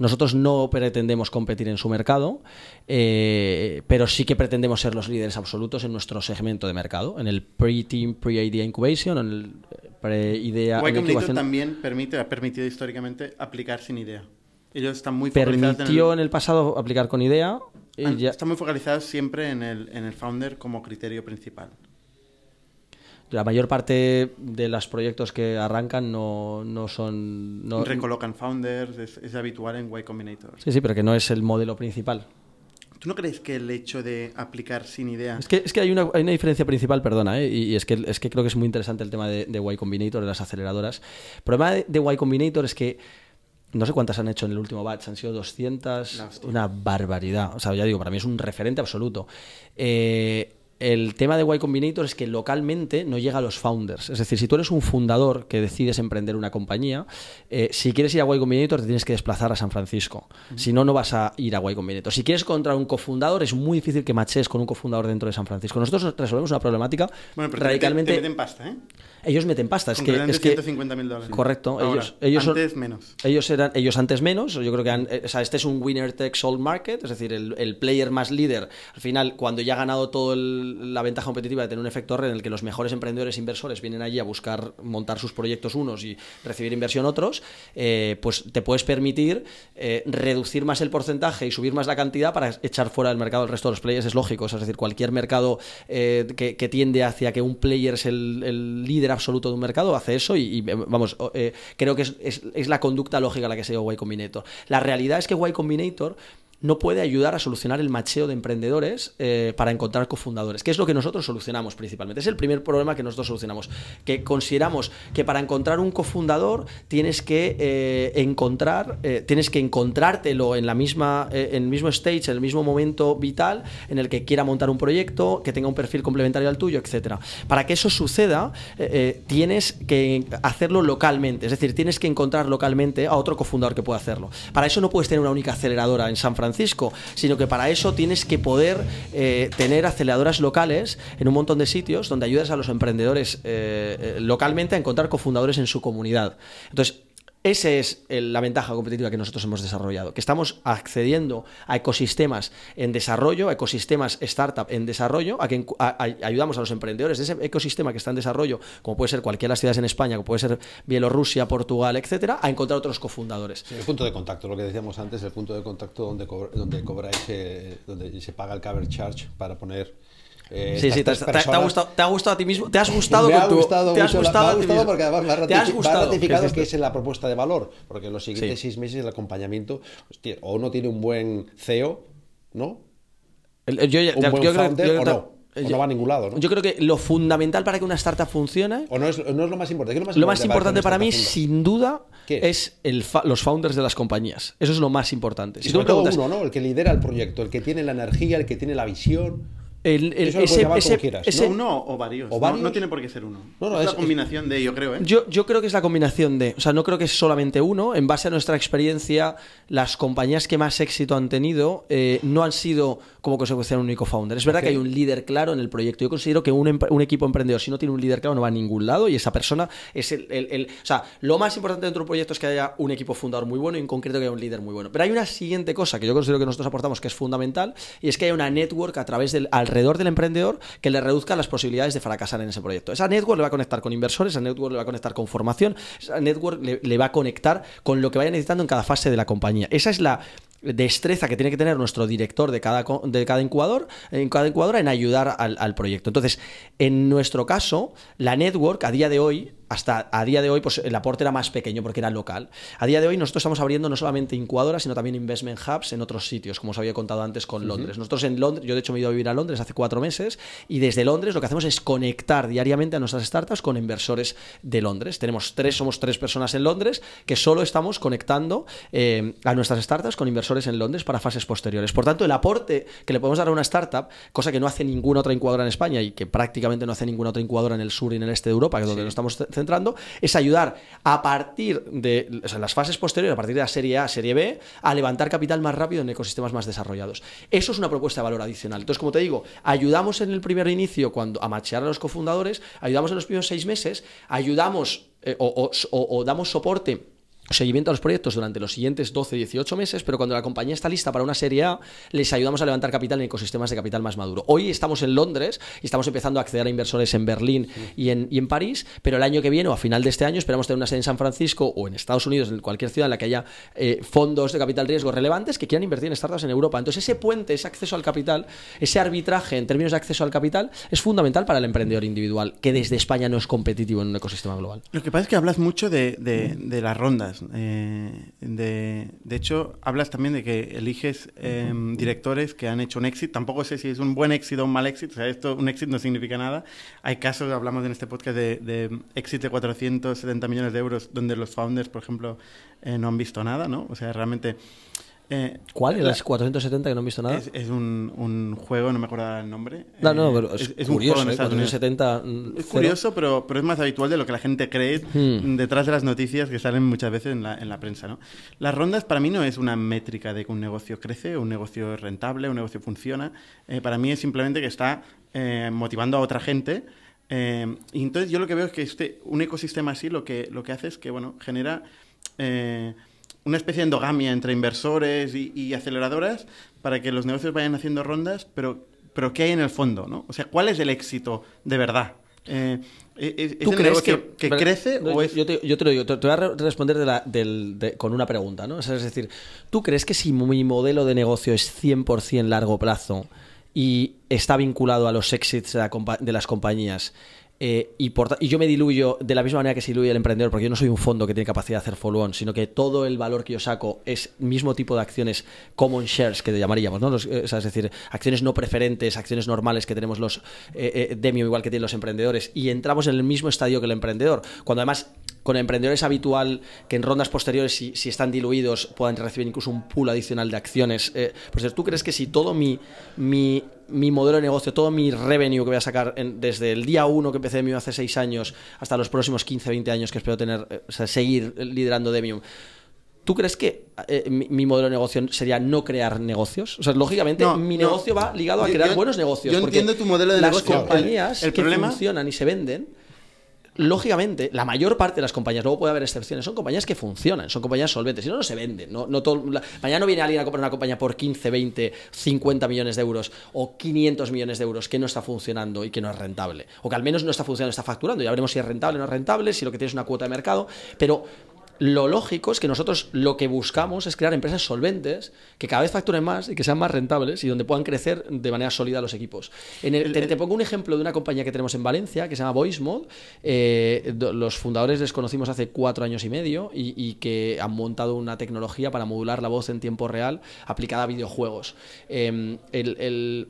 Nosotros no pretendemos competir en su mercado, eh, pero sí que pretendemos ser los líderes absolutos en nuestro segmento de mercado, en el pre-team, pre-idea incubation, en el pre-idea incubación. también permite, ha permitido históricamente aplicar sin idea. Ellos están muy focalizados Permitió en el... pasado aplicar con idea. Están muy focalizados siempre en el, en el founder como criterio principal. La mayor parte de los proyectos que arrancan no, no son... No... Recolocan founders, es, es habitual en Y Combinator. Sí, sí, pero que no es el modelo principal. ¿Tú no crees que el hecho de aplicar sin idea... Es que, es que hay, una, hay una diferencia principal, perdona, ¿eh? y, es, que, es que creo que es muy interesante el tema de, de Y Combinator, de las aceleradoras. El problema de, de Y Combinator es que no sé cuántas han hecho en el último batch, han sido 200, una barbaridad. O sea, ya digo, para mí es un referente absoluto. Eh, el tema de Y Combinator es que localmente no llega a los founders. Es decir, si tú eres un fundador que decides emprender una compañía, eh, si quieres ir a Y Combinator te tienes que desplazar a San Francisco. Si no, no vas a ir a Y Combinator. Si quieres encontrar un cofundador, es muy difícil que maches con un cofundador dentro de San Francisco. Nosotros resolvemos una problemática bueno, pero radicalmente... Te, te meten pasta, ¿eh? Ellos meten pasta, es que, es que 150.000 dólares. correcto. Ahora, ellos, ellos antes son- menos. Ellos eran, ellos antes menos. Yo creo que han- eh, o sea, este es un winner takes all market, es decir, el, el player más líder. Al final, cuando ya ha ganado toda la ventaja competitiva de tener un efecto red en el que los mejores emprendedores e inversores vienen allí a buscar montar sus proyectos unos y recibir inversión otros, eh, pues te puedes permitir eh, reducir más el porcentaje y subir más la cantidad para echar fuera del mercado el resto de los players. Es lógico, es decir, cualquier mercado eh, que, que tiende hacia que un player es el, el líder absoluto de un mercado hace eso y, y, vamos, eh, creo que es, es- la conducta lógica la que sigue Y Combinator. La realidad es que Y Combinator no puede ayudar a solucionar el macheo de emprendedores eh, para encontrar cofundadores, que es lo que nosotros solucionamos principalmente. Es el primer problema que nosotros solucionamos, que consideramos que para encontrar un cofundador tienes que eh, encontrar, eh, tienes que encontrártelo en la misma, en el mismo stage, en el mismo momento vital en el que quiera montar un proyecto, que tenga un perfil complementario al tuyo, etcétera. Para que eso suceda, tienes que hacerlo localmente, es decir, tienes que encontrar localmente a otro cofundador que pueda hacerlo. Para eso no puedes tener una única aceleradora en San Francisco, sino que para eso tienes que poder eh, tener aceleradoras locales en un montón de sitios donde ayudas a los emprendedores eh, eh, localmente a encontrar cofundadores en su comunidad. Entonces, esa es el- la ventaja competitiva que nosotros hemos desarrollado, que estamos accediendo a ecosistemas en desarrollo, a ecosistemas startup en desarrollo, a que ayudamos a los emprendedores de ese ecosistema que está en desarrollo, como puede ser cualquiera de las ciudades en España, como puede ser Bielorrusia, Portugal, etcétera, a encontrar otros cofundadores. El punto de contacto, lo que decíamos antes, el punto de contacto donde, donde cobráis, eh, donde se paga el cover charge para poner. Eh, Sí, sí, te, tres te- te ha personas. gustado, te ha gustado a ti mismo, te has gustado me con ha tu- gustado te has gustado me ha gustado porque además me ha has ratifi- me ha gustado. ratificado ¿Qué es que es la propuesta de valor, porque en los siguientes Sí. seis meses el acompañamiento, hostia, o uno tiene un buen CEO, ¿no? El- yo, ya- Un yo buen creo- founder yo creo o que- no, o no va a ningún lado, ¿no? Yo creo que lo fundamental para que una startup funcione O no es, no es lo más importante. ¿Qué es lo más Lo más importante importante para que mí, startup sin duda, ¿Qué? es el fa- los founders de las compañías. Eso es lo más importante. funda? Si Y tú me todo uno, ¿no? El que lidera el proyecto, el que tiene la energía, el que tiene la visión. El- el- Eso lo puedes ese- llamar ese- como quieras, ese- No uno o varios. ¿O No- varios? No, tiene por qué ser uno. No, no, es, es- la combinación de, yo creo, ¿eh? Yo, yo creo que es la combinación de, o sea, no creo que es solamente uno. En base a nuestra experiencia, las compañías que más éxito han tenido eh, no han sido como consecuencia de un único founder. Es verdad que hay un líder claro en el proyecto. Yo considero que un, un equipo emprendedor, si no tiene un líder claro, no va a ningún lado y esa persona es el, el- el- O sea, lo más importante dentro de un proyecto es que haya un equipo fundador muy bueno y en concreto que haya un líder muy bueno. Pero hay una siguiente cosa que yo considero que nosotros aportamos que es fundamental y es que haya una network a través del alrededor del emprendedor que le reduzca las posibilidades de fracasar en ese proyecto. Esa network le va a conectar con inversores, esa network le va a conectar con formación, esa network le, va a conectar con lo que vaya necesitando en cada fase de la compañía. Esa es la destreza que tiene que tener nuestro director de cada, de cada incubador, en cada incubadora en ayudar al, al proyecto. Entonces, en nuestro caso, la network a día de hoy, hasta a día de hoy, pues el aporte era más pequeño porque era local. A día de hoy nosotros estamos abriendo no solamente incubadoras, sino también investment hubs en otros sitios, como os había contado antes con Londres. Nosotros en Londres, yo de hecho me he ido a vivir a Londres hace cuatro meses y desde Londres lo que hacemos es conectar diariamente a nuestras startups con inversores de Londres. Tenemos tres, somos tres personas en Londres que solo estamos conectando eh, a nuestras startups con inversores en Londres para fases posteriores. Por tanto, el aporte que le podemos dar a una startup, cosa que no hace ninguna otra incubadora en España y que prácticamente no hace ninguna otra incubadora en el sur y en el este de Europa, que es donde nos estamos ce- centrando, es ayudar a partir de las fases posteriores, a partir de la serie A, serie B, a levantar capital más rápido en ecosistemas más desarrollados. Eso es una propuesta de valor adicional. Entonces, como te digo, ayudamos en el primer inicio cuando a machear a los cofundadores, ayudamos en los primeros seis meses, ayudamos eh, o- o damos soporte seguimiento a los proyectos durante los siguientes 12, 18 meses, pero cuando la compañía está lista para una serie A, les ayudamos a levantar capital en ecosistemas de capital más maduro. Hoy estamos en Londres y estamos empezando a acceder a inversores en Berlín y en, y en París, pero el año que viene o a final de este año esperamos tener una sede en San Francisco o en Estados Unidos, en cualquier ciudad en la que haya eh, fondos de capital riesgo relevantes que quieran invertir en startups en Europa. Entonces ese puente, ese acceso al capital, ese arbitraje en términos de acceso al capital es fundamental para el emprendedor individual, que desde España no es competitivo en un ecosistema global. Lo que pasa es que hablas mucho de, de, de las rondas. Eh, de, de, hecho, hablas también de que eliges eh, directores que han hecho un éxito. Tampoco sé si es un buen éxito o un mal éxito. O sea, esto, un éxito no significa nada. Hay casos, hablamos en este podcast, de, de éxito de 470 millones de euros donde los founders, por ejemplo, eh, no han visto nada, ¿no? O sea, realmente... Eh, ¿Cuál? ¿Las 470 que no han visto nada? Es, es un, un, juego, no me acuerdo el nombre. No, no, pero es, es, es curioso, un juego, ¿eh? 470. Es curioso, pero, pero es más habitual de lo que la gente cree hmm. detrás de las noticias que salen muchas veces en la, en la prensa. ¿no? Las rondas para mí no es una métrica de que un negocio crece, un negocio es rentable, un negocio funciona. Eh, para mí es simplemente que está eh, motivando a otra gente. Eh, y entonces yo lo que veo es que este, un ecosistema así lo que, lo que hace es que bueno, genera una especie de endogamia entre inversores y, y, aceleradoras para que los negocios vayan haciendo rondas, pero, pero ¿qué hay en el fondo? ¿no? O sea, ¿cuál es el éxito de verdad? Eh, ¿Es, ¿Tú el crees que, que, crece no, o es...? Yo te, yo te lo digo, te, te voy a responder de la, del, de, con una pregunta, ¿no? Es decir, ¿tú crees que si mi modelo de negocio es 100% largo plazo y está vinculado a los exits de, la, de las compañías eh, y, por, y, yo me diluyo de la misma manera que se diluye el emprendedor, porque yo no soy un fondo que tiene capacidad de hacer follow-on, sino que todo el valor que yo saco es mismo tipo de acciones common shares, que llamaríamos, ¿no? Eh, es decir, acciones no preferentes, acciones normales que tenemos los eh, eh, Demio, igual que tienen los emprendedores, y entramos en el mismo estadio que el emprendedor, cuando además con emprendedores habitual que en rondas posteriores, si, si, están diluidos, puedan recibir incluso un pool adicional de acciones. Eh, pues, ¿tú crees que si todo mi, mi, mi, modelo de negocio, todo mi revenue que voy a sacar en, desde el día 1 que empecé Demium hace 6 años hasta los próximos 15, 20 años que espero tener, eh, o sea, seguir liderando Demium, ¿Tú crees que eh, mi, mi, modelo de negocio sería no crear negocios? O sea, lógicamente, no, mi no. negocio va ligado a crear yo, buenos negocios. Yo entiendo tu modelo de las negocio. compañías el, el que problema... funcionan y se venden lógicamente, la mayor parte de las compañías, luego puede haber excepciones, son compañías que funcionan, son compañías solventes, si no, no se venden. Mañana no viene alguien a comprar una compañía por 15, 20, 50 millones de euros o 500 millones de euros que no está funcionando y que no es rentable. O que al menos no está funcionando, está facturando. Ya veremos si es rentable o no es rentable, si lo que tiene es una cuota de mercado. Pero lo lógico es que nosotros lo que buscamos es crear empresas solventes que cada vez facturen más y que sean más rentables y donde puedan crecer de manera sólida los equipos. En el, te, te, pongo un ejemplo de una compañía que tenemos en Valencia que se llama VoiceMod. Eh, los fundadores les conocimos hace cuatro años y medio y, y, que han montado una tecnología para modular la voz en tiempo real aplicada a videojuegos. Eh, el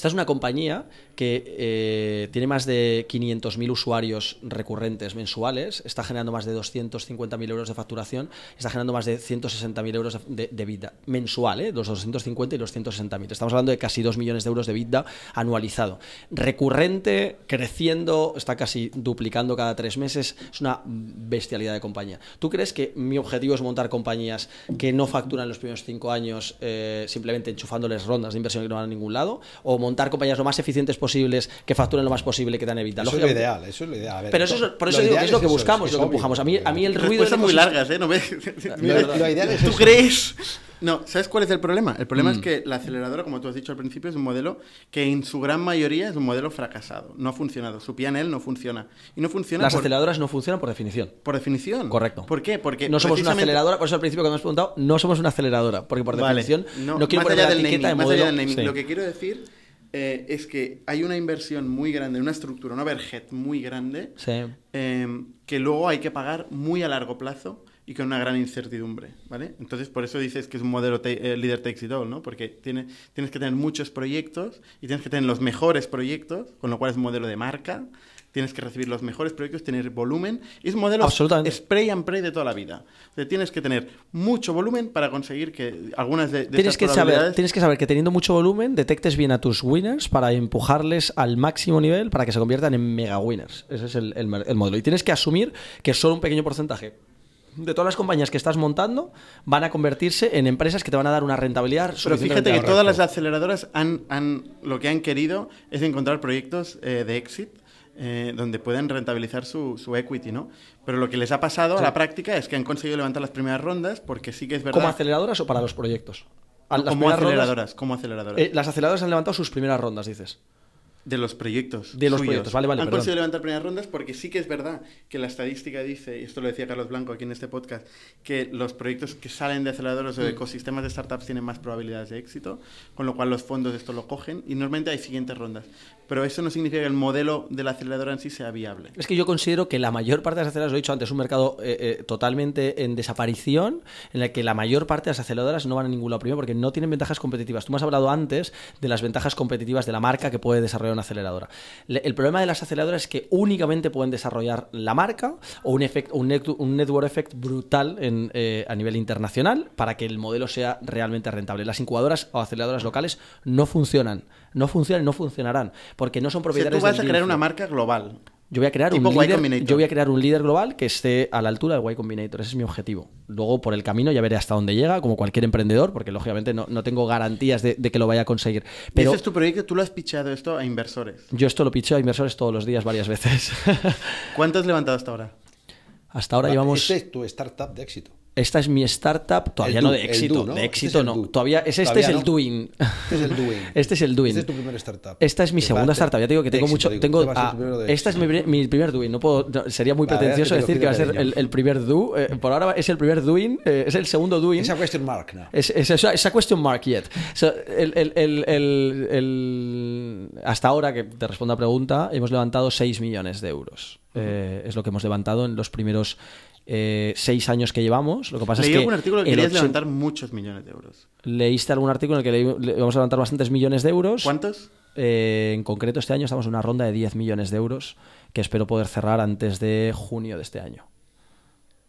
esta es una compañía que eh, tiene más de 500.000 usuarios recurrentes mensuales, está generando más de 250.000 euros de facturación, está generando más de 160.000 euros de, de vida mensual, ¿eh? los 250 y los 160.000. Estamos hablando de casi 2 millones de euros de vida anualizado. Recurrente, creciendo, está casi duplicando cada tres meses, es una bestialidad de compañía. ¿Tú crees que mi objetivo es montar compañías que no facturan los primeros cinco años eh, simplemente enchufándoles rondas de inversión que no van a ningún lado? ¿O montar compañías lo más eficientes posibles que facturen lo más posible que dan evita. Eso es lo ideal, eso es lo ideal. Ver, pero eso es, por eso digo que es lo que buscamos, es lo que empujamos. A mí, a mí el ruido es muy largas, ¿eh? No me... [LAUGHS] lo, lo, ideal es ¿Tú eso. crees? No, ¿sabes cuál es el problema? El problema mm. es que la aceleradora, como tú has dicho al principio, es un modelo que en su gran mayoría es un modelo fracasado. No ha funcionado. Su PNL no funciona. Y no funciona Las por... aceleradoras no funcionan por definición. Por definición. Correcto. ¿Por qué? Porque no somos precisamente... una aceleradora, por eso al principio cuando me has preguntado, no somos una aceleradora. Porque por vale. definición no, no quiero más poner allá la del etiqueta naming, de más allá modelo. del naming. Sí. Lo que quiero decir eh, es que hay una inversión muy grande, una estructura, una overhead muy grande, sí. eh, que luego hay que pagar muy a largo plazo y con una gran incertidumbre, ¿vale? Entonces, por eso dices que es un modelo eh, líder takes it all, ¿no? Porque tiene, tienes que tener muchos proyectos y tienes que tener los mejores proyectos, con lo cual es un modelo de marca, tienes que recibir los mejores proyectos, tener volumen. Es un modelo spray and pray de toda la vida. O sea, tienes que tener mucho volumen para conseguir que algunas de, de tienes que saber Tienes que saber que teniendo mucho volumen detectes bien a tus winners para empujarles al máximo nivel para que se conviertan en mega winners. Ese es el, el, el modelo. Y tienes que asumir que solo un pequeño porcentaje de todas las compañías que estás montando van a convertirse en empresas que te van a dar una rentabilidad. Pero fíjate que todas las aceleradoras han, han, lo que han querido es encontrar proyectos eh, de éxito eh, donde pueden rentabilizar su, su, equity, ¿no? Pero lo que les ha pasado a la práctica es que han conseguido levantar las primeras rondas porque sí que es verdad... ¿Como aceleradoras o para los proyectos? como aceleradoras, como aceleradoras. Eh, las aceleradoras han levantado sus primeras rondas, dices. De los proyectos. De los proyectos, vale, vale. Han conseguido levantar primeras rondas porque sí que es verdad que la estadística dice, y esto lo decía Carlos Blanco aquí en este podcast, que los proyectos que salen de aceleradores o de mm. ecosistemas de startups tienen más probabilidades de éxito, con lo cual los fondos esto lo cogen y normalmente hay siguientes rondas pero eso no significa que el modelo de la aceleradora en sí sea viable. Es que yo considero que la mayor parte de las aceleradoras, lo he dicho antes, es un mercado eh, eh, totalmente en desaparición, en el que la mayor parte de las aceleradoras no van a ningún lado primero porque no tienen ventajas competitivas. Tú me has hablado antes de las ventajas competitivas de la marca que puede desarrollar una aceleradora. el problema de las aceleradoras es que únicamente pueden desarrollar la marca o un, un, network effect brutal eh, a nivel internacional para que el modelo sea realmente rentable. Las incubadoras o aceleradoras locales no funcionan no funcionan y no funcionarán, porque no son propietarios o tú vas a crear una marca global. Yo voy, a crear un líder, yo voy a crear un líder global que esté a la altura de Y Combinator. Ese es mi objetivo. Luego, por el camino, ya veré hasta dónde llega, como cualquier emprendedor, porque lógicamente no, tengo garantías de, que lo vaya a conseguir. Pero, ¿Ese es tu proyecto? ¿Tú lo has pichado esto a inversores? Yo esto lo picheo a inversores todos los días, varias veces. ¿Cuánto has levantado hasta ahora? Hasta ahora llevamos... Este es tu startup de éxito. Esta es mi startup, todavía no de éxito, de éxito no. Todavía es, este es el doing. Este es el doing. [LAUGHS] este es el doing. Este es tu primer startup. Esta es mi segunda startup. Ya te digo que tengo mucho. tengo, esta es mi, primer doing. No puedo, sería muy pretencioso decir que va a ser el, primer do. Eh, por ahora es el primer doing. Eh, es el segundo doing. Esa question mark, ¿no? Es, esa, question mark yet. hasta ahora, que te respondo a la pregunta, hemos levantado 6 millones de euros. Eh, es lo que hemos levantado en los primeros eh, seis años que llevamos. Lo que pasa Leí es que algún artículo que querías levantar muchos millones de euros. ¿Leíste algún artículo en el que le, vamos a levantar bastantes millones de euros? ¿Cuántos? Eh, en concreto, este año estamos en una ronda de 10 millones de euros que espero poder cerrar antes de junio de este año.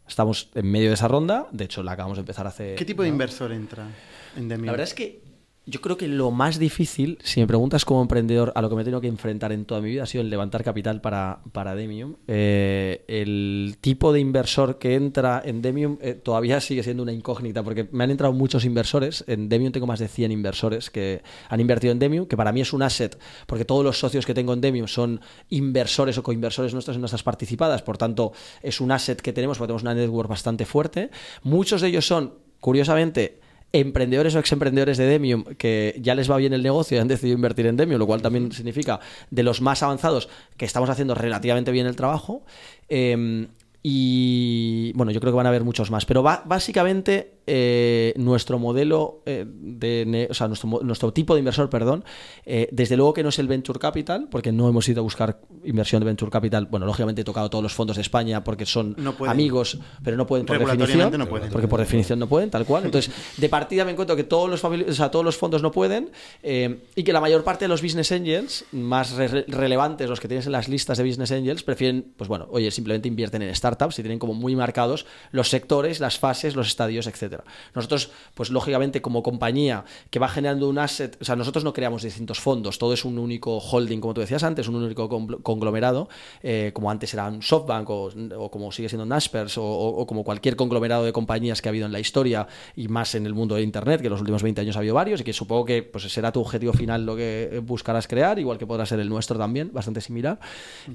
Estamos en medio de esa ronda, de hecho la acabamos de empezar hace... ¿Qué tipo de inversor entra en Demi? La verdad es que yo creo que lo más difícil, si me preguntas como emprendedor, a lo que me he tenido que enfrentar en toda mi vida ha sido el levantar capital para, para Demium. Eh, el tipo de inversor que entra en Demium eh, todavía sigue siendo una incógnita, porque me han entrado muchos inversores. En Demium tengo más de 100 inversores que han invertido en Demium, que para mí es un asset, porque todos los socios que tengo en Demium son inversores o coinversores nuestros en nuestras participadas. Por tanto, es un asset que tenemos, porque tenemos una network bastante fuerte. Muchos de ellos son, curiosamente, emprendedores o exemprendedores de Demium que ya les va bien el negocio y han decidido invertir en Demium, lo cual también significa de los más avanzados que estamos haciendo relativamente bien el trabajo. Em, y bueno, yo creo que van a haber muchos más. Pero básicamente eh, nuestro modelo eh, de o sea, nuestro, tipo de inversor, perdón, eh, desde luego que no es el venture capital, porque no hemos ido a buscar inversión de venture capital. Bueno, lógicamente he tocado todos los fondos de España porque son amigos, pero no pueden por definición, no pueden. porque por definición no pueden, tal cual. Entonces, de partida me encuentro que todos los o sea, todos los fondos no pueden y que la mayor parte de los business angels más relevantes, los que tienes en las listas de business angels, prefieren, pues bueno, oye, simplemente invierten en startups y tienen como muy marcados los sectores, las fases, los estadios, etcétera. Nosotros, pues lógicamente, como compañía que va generando un asset, o sea, nosotros no creamos distintos fondos, todo es un único holding, como tú decías antes, un único conglomerado, eh, como antes era un SoftBank o, como sigue siendo Naspers o, como cualquier conglomerado de compañías que ha habido en la historia y más en el mundo de Internet, que en los últimos 20 años ha habido varios y que supongo que pues, será tu objetivo final lo que buscarás crear, igual que podrá ser el nuestro también, bastante similar.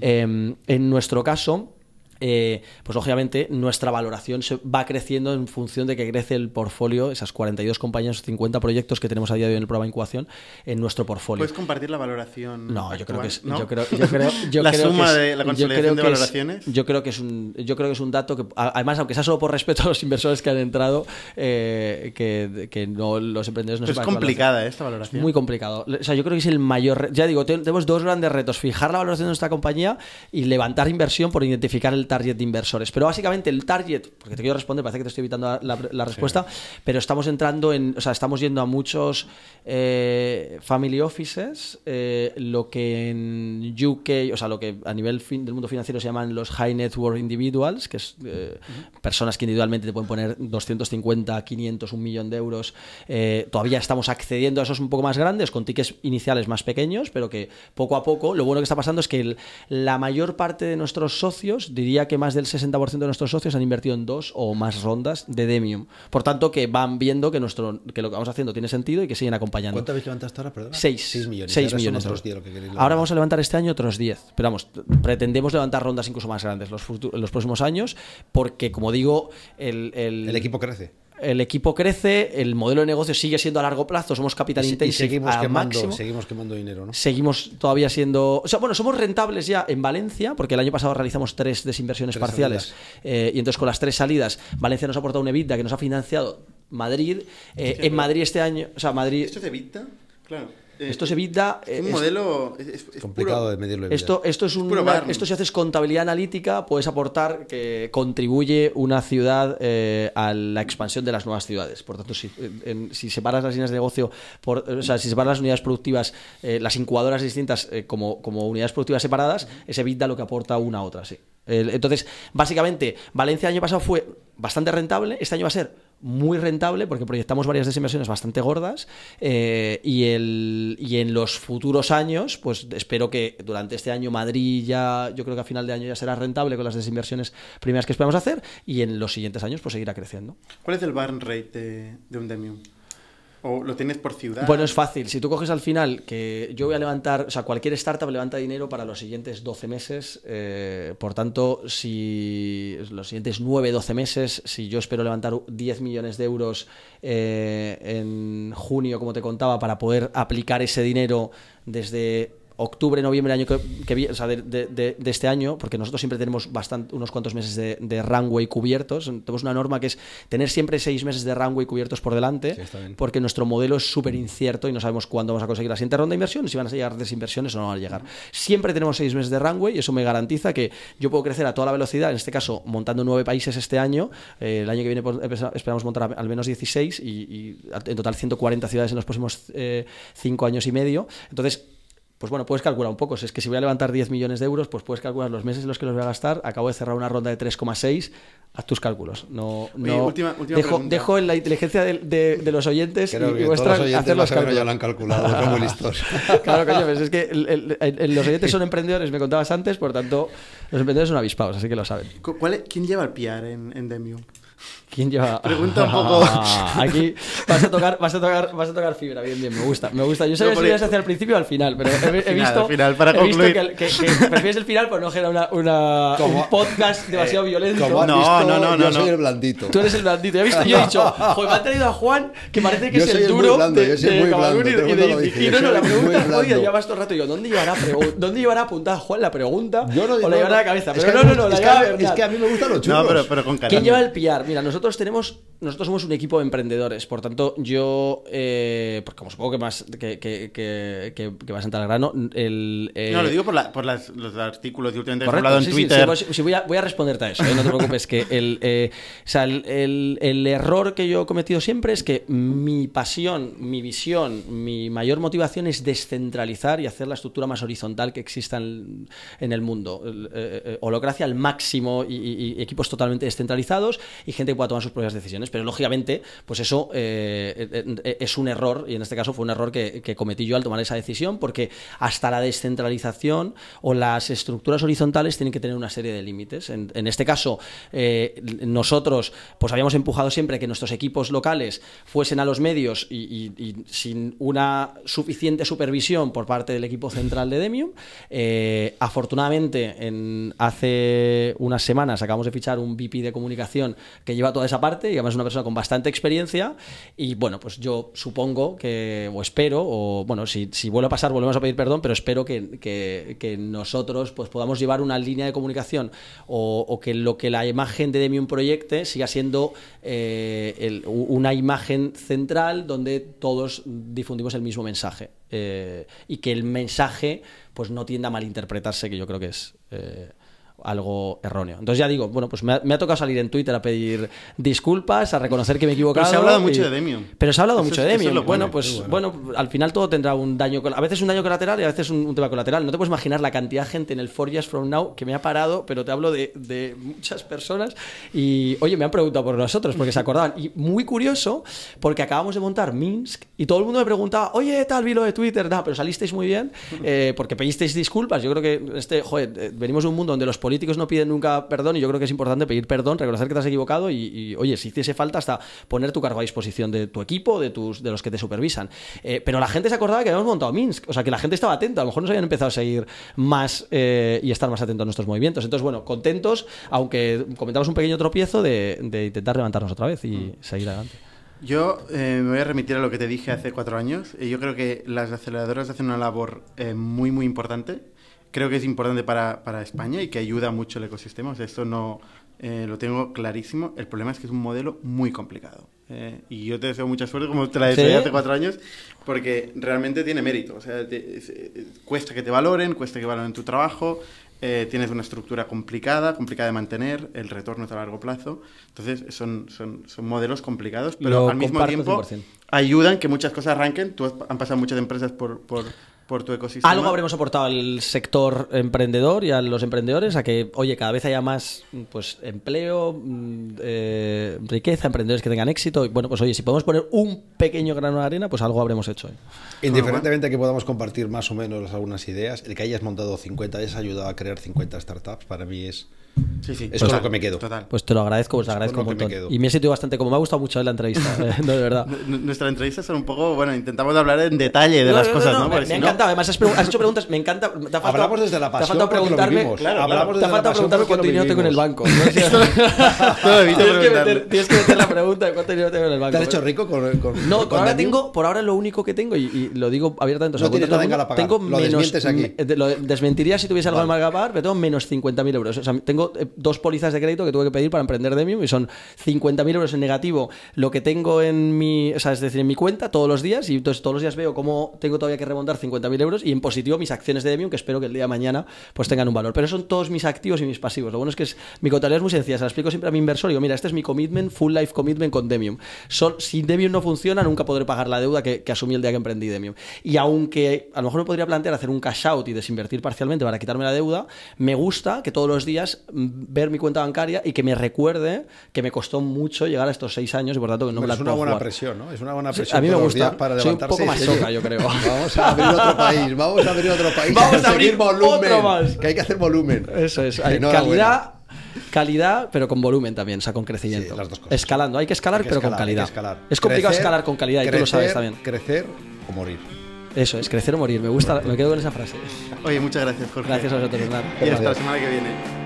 Em, en nuestro caso, eh, pues lógicamente nuestra valoración se va creciendo en función de que crece el portfolio, esas 42 compañías, 50 proyectos que tenemos a día de hoy en el programa de incubación en nuestro portfolio. ¿Puedes compartir la valoración? No, yo creo que es. ¿no? Yo creo, yo creo, yo [LAUGHS] la creo suma que de la consolidación de valoraciones. yo creo que es un, yo creo que es un dato que, además, aunque sea solo por respeto a los inversores que han entrado, eh, que, que, no los emprendedores no Pero es complicada esta valoración. Es muy complicado. O sea, yo creo que es el mayor. Ya digo, tenemos dos grandes retos: fijar la valoración de nuestra compañía y levantar inversión por identificar el target de inversores. Pero básicamente el target, porque te quiero responder, parece que te estoy evitando la, respuesta, pero estamos entrando en, o sea, estamos yendo a muchos eh, family offices, eh, lo que en UK, o sea, lo que a nivel del mundo financiero se llaman los high net worth individuals, que es eh, personas que individualmente te pueden poner 250, 500, un millón de euros. todavía estamos accediendo a esos un poco más grandes, con tickets iniciales más pequeños, pero que poco a poco, lo bueno que está pasando es que la mayor parte de nuestros socios, diría diría que más del 60% de nuestros socios han invertido en dos o más rondas de Demium. Por tanto, que van viendo que, nuestro, que lo que vamos haciendo tiene sentido y que siguen acompañando. ¿Cuánto habéis levantado hasta ahora, perdón? Seis. millones. Seis Ahora son millones. otros 10 lo que queréis levantar. Ahora vamos a levantar este año otros 10. Pero vamos, pretendemos levantar rondas incluso más grandes los, los próximos años, porque, como digo, el, el- El equipo crece. El equipo crece, el modelo de negocio sigue siendo a largo plazo, somos capital Y, y seguimos, al quemando, máximo. seguimos quemando dinero, ¿no? Seguimos todavía siendo. O sea, bueno, somos rentables ya en Valencia, porque el año pasado realizamos tres desinversiones Tres parciales. eh, y entonces, con las tres salidas, Valencia nos ha aportado un EBITDA que nos ha financiado Madrid. Eh, en Madrid este año. O sea, Madrid. ¿Esto es Evita? Claro. Eh, Esto es EBITDA. Es un eh, es- modelo... Es, es- es Complicado puro- de medirlo. en Esto, esto es un barn. esto si haces contabilidad analítica puedes aportar que contribuye una ciudad eh, a la expansión de las nuevas ciudades. Por tanto, si, en- si separas las líneas de negocio, por, o sea, si separas las unidades productivas, eh, las incubadoras distintas eh, como, como unidades productivas separadas, ese EBITDA lo que aporta una a otra, sí. Entonces, básicamente, Valencia el año pasado fue bastante rentable, este año va a ser muy rentable porque proyectamos varias desinversiones bastante gordas eh, y, el, y en los futuros años, pues espero que durante este año Madrid ya, yo creo que a final de año ya será rentable con las desinversiones primeras que esperamos hacer y en los siguientes años pues seguirá creciendo. ¿Cuál es el burn rate de, de un Demium? ¿O lo tienes por ciudad? Bueno, es fácil. Si tú coges al final que yo voy a levantar, o sea, cualquier startup levanta dinero para los siguientes 12 meses. eh, por tanto, si los siguientes 9, 12 meses, si yo espero levantar 10 millones de euros eh, en junio, como te contaba, para poder aplicar ese dinero desde octubre, noviembre año que, o sea, de, de- de- de este año, porque nosotros siempre tenemos bastante, unos cuantos meses de, de runway cubiertos. Tenemos una norma que es tener siempre seis meses de runway cubiertos por delante, Sí, porque nuestro modelo es súper incierto y no sabemos cuándo vamos a conseguir la siguiente ronda de inversión, si van a llegar desinversiones o no van a llegar. Siempre tenemos seis meses de runway y eso me garantiza que yo puedo crecer a toda la velocidad, en este caso montando nueve países este año, eh, el año que viene pues, esperamos montar al menos 16 y, y en total 140 ciudades en los próximos eh, cinco años y medio. Entonces, pues bueno, puedes calcular un poco. Si es que si voy a levantar 10 millones de euros, pues puedes calcular los meses en los que los voy a gastar. Acabo de cerrar una ronda de 3,6. Haz tus cálculos. No, Oye, no- última- última dejo, en la inteligencia de, de- de los oyentes Creo y, vuestra todos los oyentes hacer los cálculos. ya lo han calculado, son muy listos. [LAUGHS] claro, coño, pues es que el- el- el- los oyentes son emprendedores, me contabas antes, por tanto, los emprendedores son avispados, así que lo saben. Cu- ¿Cuál es- ¿Quién lleva el PR en, en Demium? ¿Quién lleva? Pregunta un poco- Ah, [LAUGHS] Aquí vas a tocar, vas a tocar, vas a tocar fibra, bien, bien, me gusta, me gusta. Yo sabía No, si lo ibas porque- a hacer al principio o al final, pero he, he Final, visto, al final, para he visto concluir. que, el- que- que prefieres el final por no generar una, una- un podcast demasiado violento. Como has No, visto, no, no, yo no, soy no. el blandito. Tú eres el blandito. Ya he visto, yo he dicho, joder, me han traído a Juan, que parece que Yo es soy el el duro blando, de, yo soy de blando, y el y- y yo no, no, soy la pregunta, blando. oye, ya vas todo el rato. Y yo, ¿dónde llevará, ¿dónde llevará apuntada Juan la pregunta? Yo no, o la llevará a la cabeza. es Pero no, no, no, la es que lleva a- Bernat. Es que a mí me gustan los churros. No, pero, con ¿Quién lleva el PR? Mira, nosotros tenemos, nosotros somos un equipo de emprendedores, por tanto, yo, eh, porque como supongo que más que, que, que, que- vas a entrar al grano, el, eh, No, lo digo por, la- por las- los artículos que últimamente Correcto, hablado en sí, Twitter. sí, sí, voy, a, voy a responderte a eso, ¿eh? no te preocupes. que el, eh, o sea, el, el- el error que yo he cometido siempre es que mi pasión, mi visión, mi mayor motivación es descentralizar y hacer la estructura más horizontal que exista en, en el mundo. Holocracia al máximo y, y- y equipos totalmente descentralizados y gente que pueda tomar sus propias decisiones. Pero lógicamente, pues eso eh, eh, eh, es un error y en este caso fue un error que, que cometí yo al tomar esa decisión porque hasta la descentralización o las estructuras horizontales tienen que tener una serie de límites. En, en este caso, eh, nosotros pues habíamos empujado siempre que nuestros equipos locales fuesen a los medios y, y- y sin una suficiente supervisión por parte del equipo central de Demium. Eh, afortunadamente, en, hace unas semanas acabamos de fichar un VP de comunicación que lleva toda esa parte y además es una persona con bastante experiencia. Y bueno, pues yo supongo que, o espero, o bueno, si, si vuelve a pasar, volvemos a pedir perdón, pero espero que, que- nosotros pues, podamos llevar una línea de comunicación o, que lo que la imagen de Demium proyecte siga siendo eh, una imagen central donde todos difundimos el mismo mensaje. Eh, y que el mensaje pues no tienda a malinterpretarse, que yo creo que es eh, algo erróneo. Entonces ya digo, bueno, pues me ha, me ha tocado salir en Twitter a pedir disculpas, a reconocer que me he equivocado. Pero se ha hablado mucho y- de Demium. Pero se ha hablado Eso mucho de Demium. bueno, bueno, pues qué bueno. al final todo tendrá un daño, a veces un daño colateral y a veces un, un tema colateral. No te puedes imaginar la cantidad de gente en el 4 Years From Now que me ha parado, pero te hablo de, de muchas personas y, oye, me han preguntado por nosotros porque se acordaban. Y muy curioso, porque acabamos de montar Minsk y todo el mundo me preguntaba, oye, tal, vi lo de Twitter, no, pero salisteis muy bien eh, porque pedisteis disculpas. Yo creo que este, joder, eh, venimos de un mundo donde los políticos no piden nunca perdón y yo creo que es importante pedir perdón, reconocer que te has equivocado y, oye, si hiciese falta hasta poner tu cargo a disposición de tu equipo, de, tus, de los que te supervisan. Eh, pero la gente se acordaba que habíamos montado Minsk, o sea, que la gente estaba atenta, a lo mejor nos habían empezado a seguir más eh, y estar más atentos a nuestros movimientos. Entonces, bueno, contentos, aunque comentamos un pequeño tropiezo de, intentar levantarnos otra vez y mm. seguir adelante. Yo eh, me voy a remitir a lo que te dije hace cuatro años. Yo creo que las aceleradoras hacen una labor muy, muy importante creo que es importante para, para, España y que ayuda mucho el ecosistema. O sea, esto no eh, lo tengo clarísimo. El problema es que es un modelo muy complicado. Eh, y yo te deseo mucha suerte, como te la deseé hace cuatro años, porque realmente tiene mérito. O sea, cuesta que te valoren, cuesta que valoren tu trabajo. Eh, tienes una estructura complicada, complicada de mantener, el retorno es a largo plazo. Entonces, son, son, son modelos complicados, pero al mismo tiempo ayudan que muchas cosas arranquen. Tú han pasado muchas empresas por, por por tu ecosistema. Algo habremos aportado al sector emprendedor y a los emprendedores a que, oye, cada vez haya más pues empleo, mm, eh, riqueza, emprendedores que tengan éxito. Y bueno, pues oye, si podemos poner un pequeño grano de arena, pues algo habremos hecho. Indiferentemente que podamos compartir más o menos algunas ideas, el que hayas montado 50, hayas ayudado a crear 50 startups, para mí es Sí, sí. Eso es lo que me quedo. Pues te lo agradezco, pues agradezco un montón. y me he sentido bastante como me ha gustado mucho la entrevista, [LAUGHS] eh, no, de verdad. Nuestra entrevista son un poco, bueno, intentamos hablar en detalle de las cosas, ¿no? Me, me encanta, además has, hecho preguntas, me encanta. Te ha faltado, Hablamos desde la pasión. Te ha faltado preguntarme, claro, Hablamos te ha faltado preguntarme cuánto dinero tengo en el banco. tienes, que meter, la pregunta de cuánto dinero tengo en el banco. ¿Te has hecho rico con, con No, por ahora tengo, por ahora lo único que tengo, y, lo digo abiertamente, no tienes nada tengo lo menos, aquí. Lo desmentiría si tuviese algo en pagar, pero tengo menos 50.000 euros. O sea, tengo eh, dos pólizas de crédito que tuve que pedir para emprender Demium y son 50.000 euros en negativo lo que tengo en mi, o sea, es decir, en mi cuenta todos los días y entonces todos los días veo cómo tengo todavía que remontar 50.000 euros y en positivo mis acciones de Demium que espero que el día de mañana pues tengan un valor. Pero son todos mis activos y mis pasivos. Lo bueno es que es, mi contabilidad es muy sencilla, se la explico siempre a mi inversor y digo, mira, este es mi commitment, full life commitment con Demium. si Demium no funciona, nunca podré pagar la deuda que, que asumí el día que emprendí Demium. Y aunque a lo mejor me podría plantear hacer un cash out y desinvertir parcialmente para quitarme la deuda, me gusta que todos los días ver mi cuenta bancaria y que me recuerde que me costó mucho llegar a estos seis años y por tanto que no me la Es una buena presión, ¿no? Es una buena presión. a mí me gusta. Para Soy un poco más soca, yo creo. Vamos a abrir [LAUGHS] otro país, vamos a abrir otro país. Vamos a abrir volumen. Otro más. Que hay que hacer volumen. Eso es. Hay calidad calidad, pero con volumen también, o sea, con crecimiento. las dos cosas. Escalando, hay que escalar, pero con calidad. Es complicado escalar con calidad y tú lo sabes también. Crecer o morir. Eso es, crecer o morir. Me gusta, me quedo con esa frase. Oye, muchas gracias, Jorge. Gracias a vosotros, Hernán. Y hasta la semana que viene.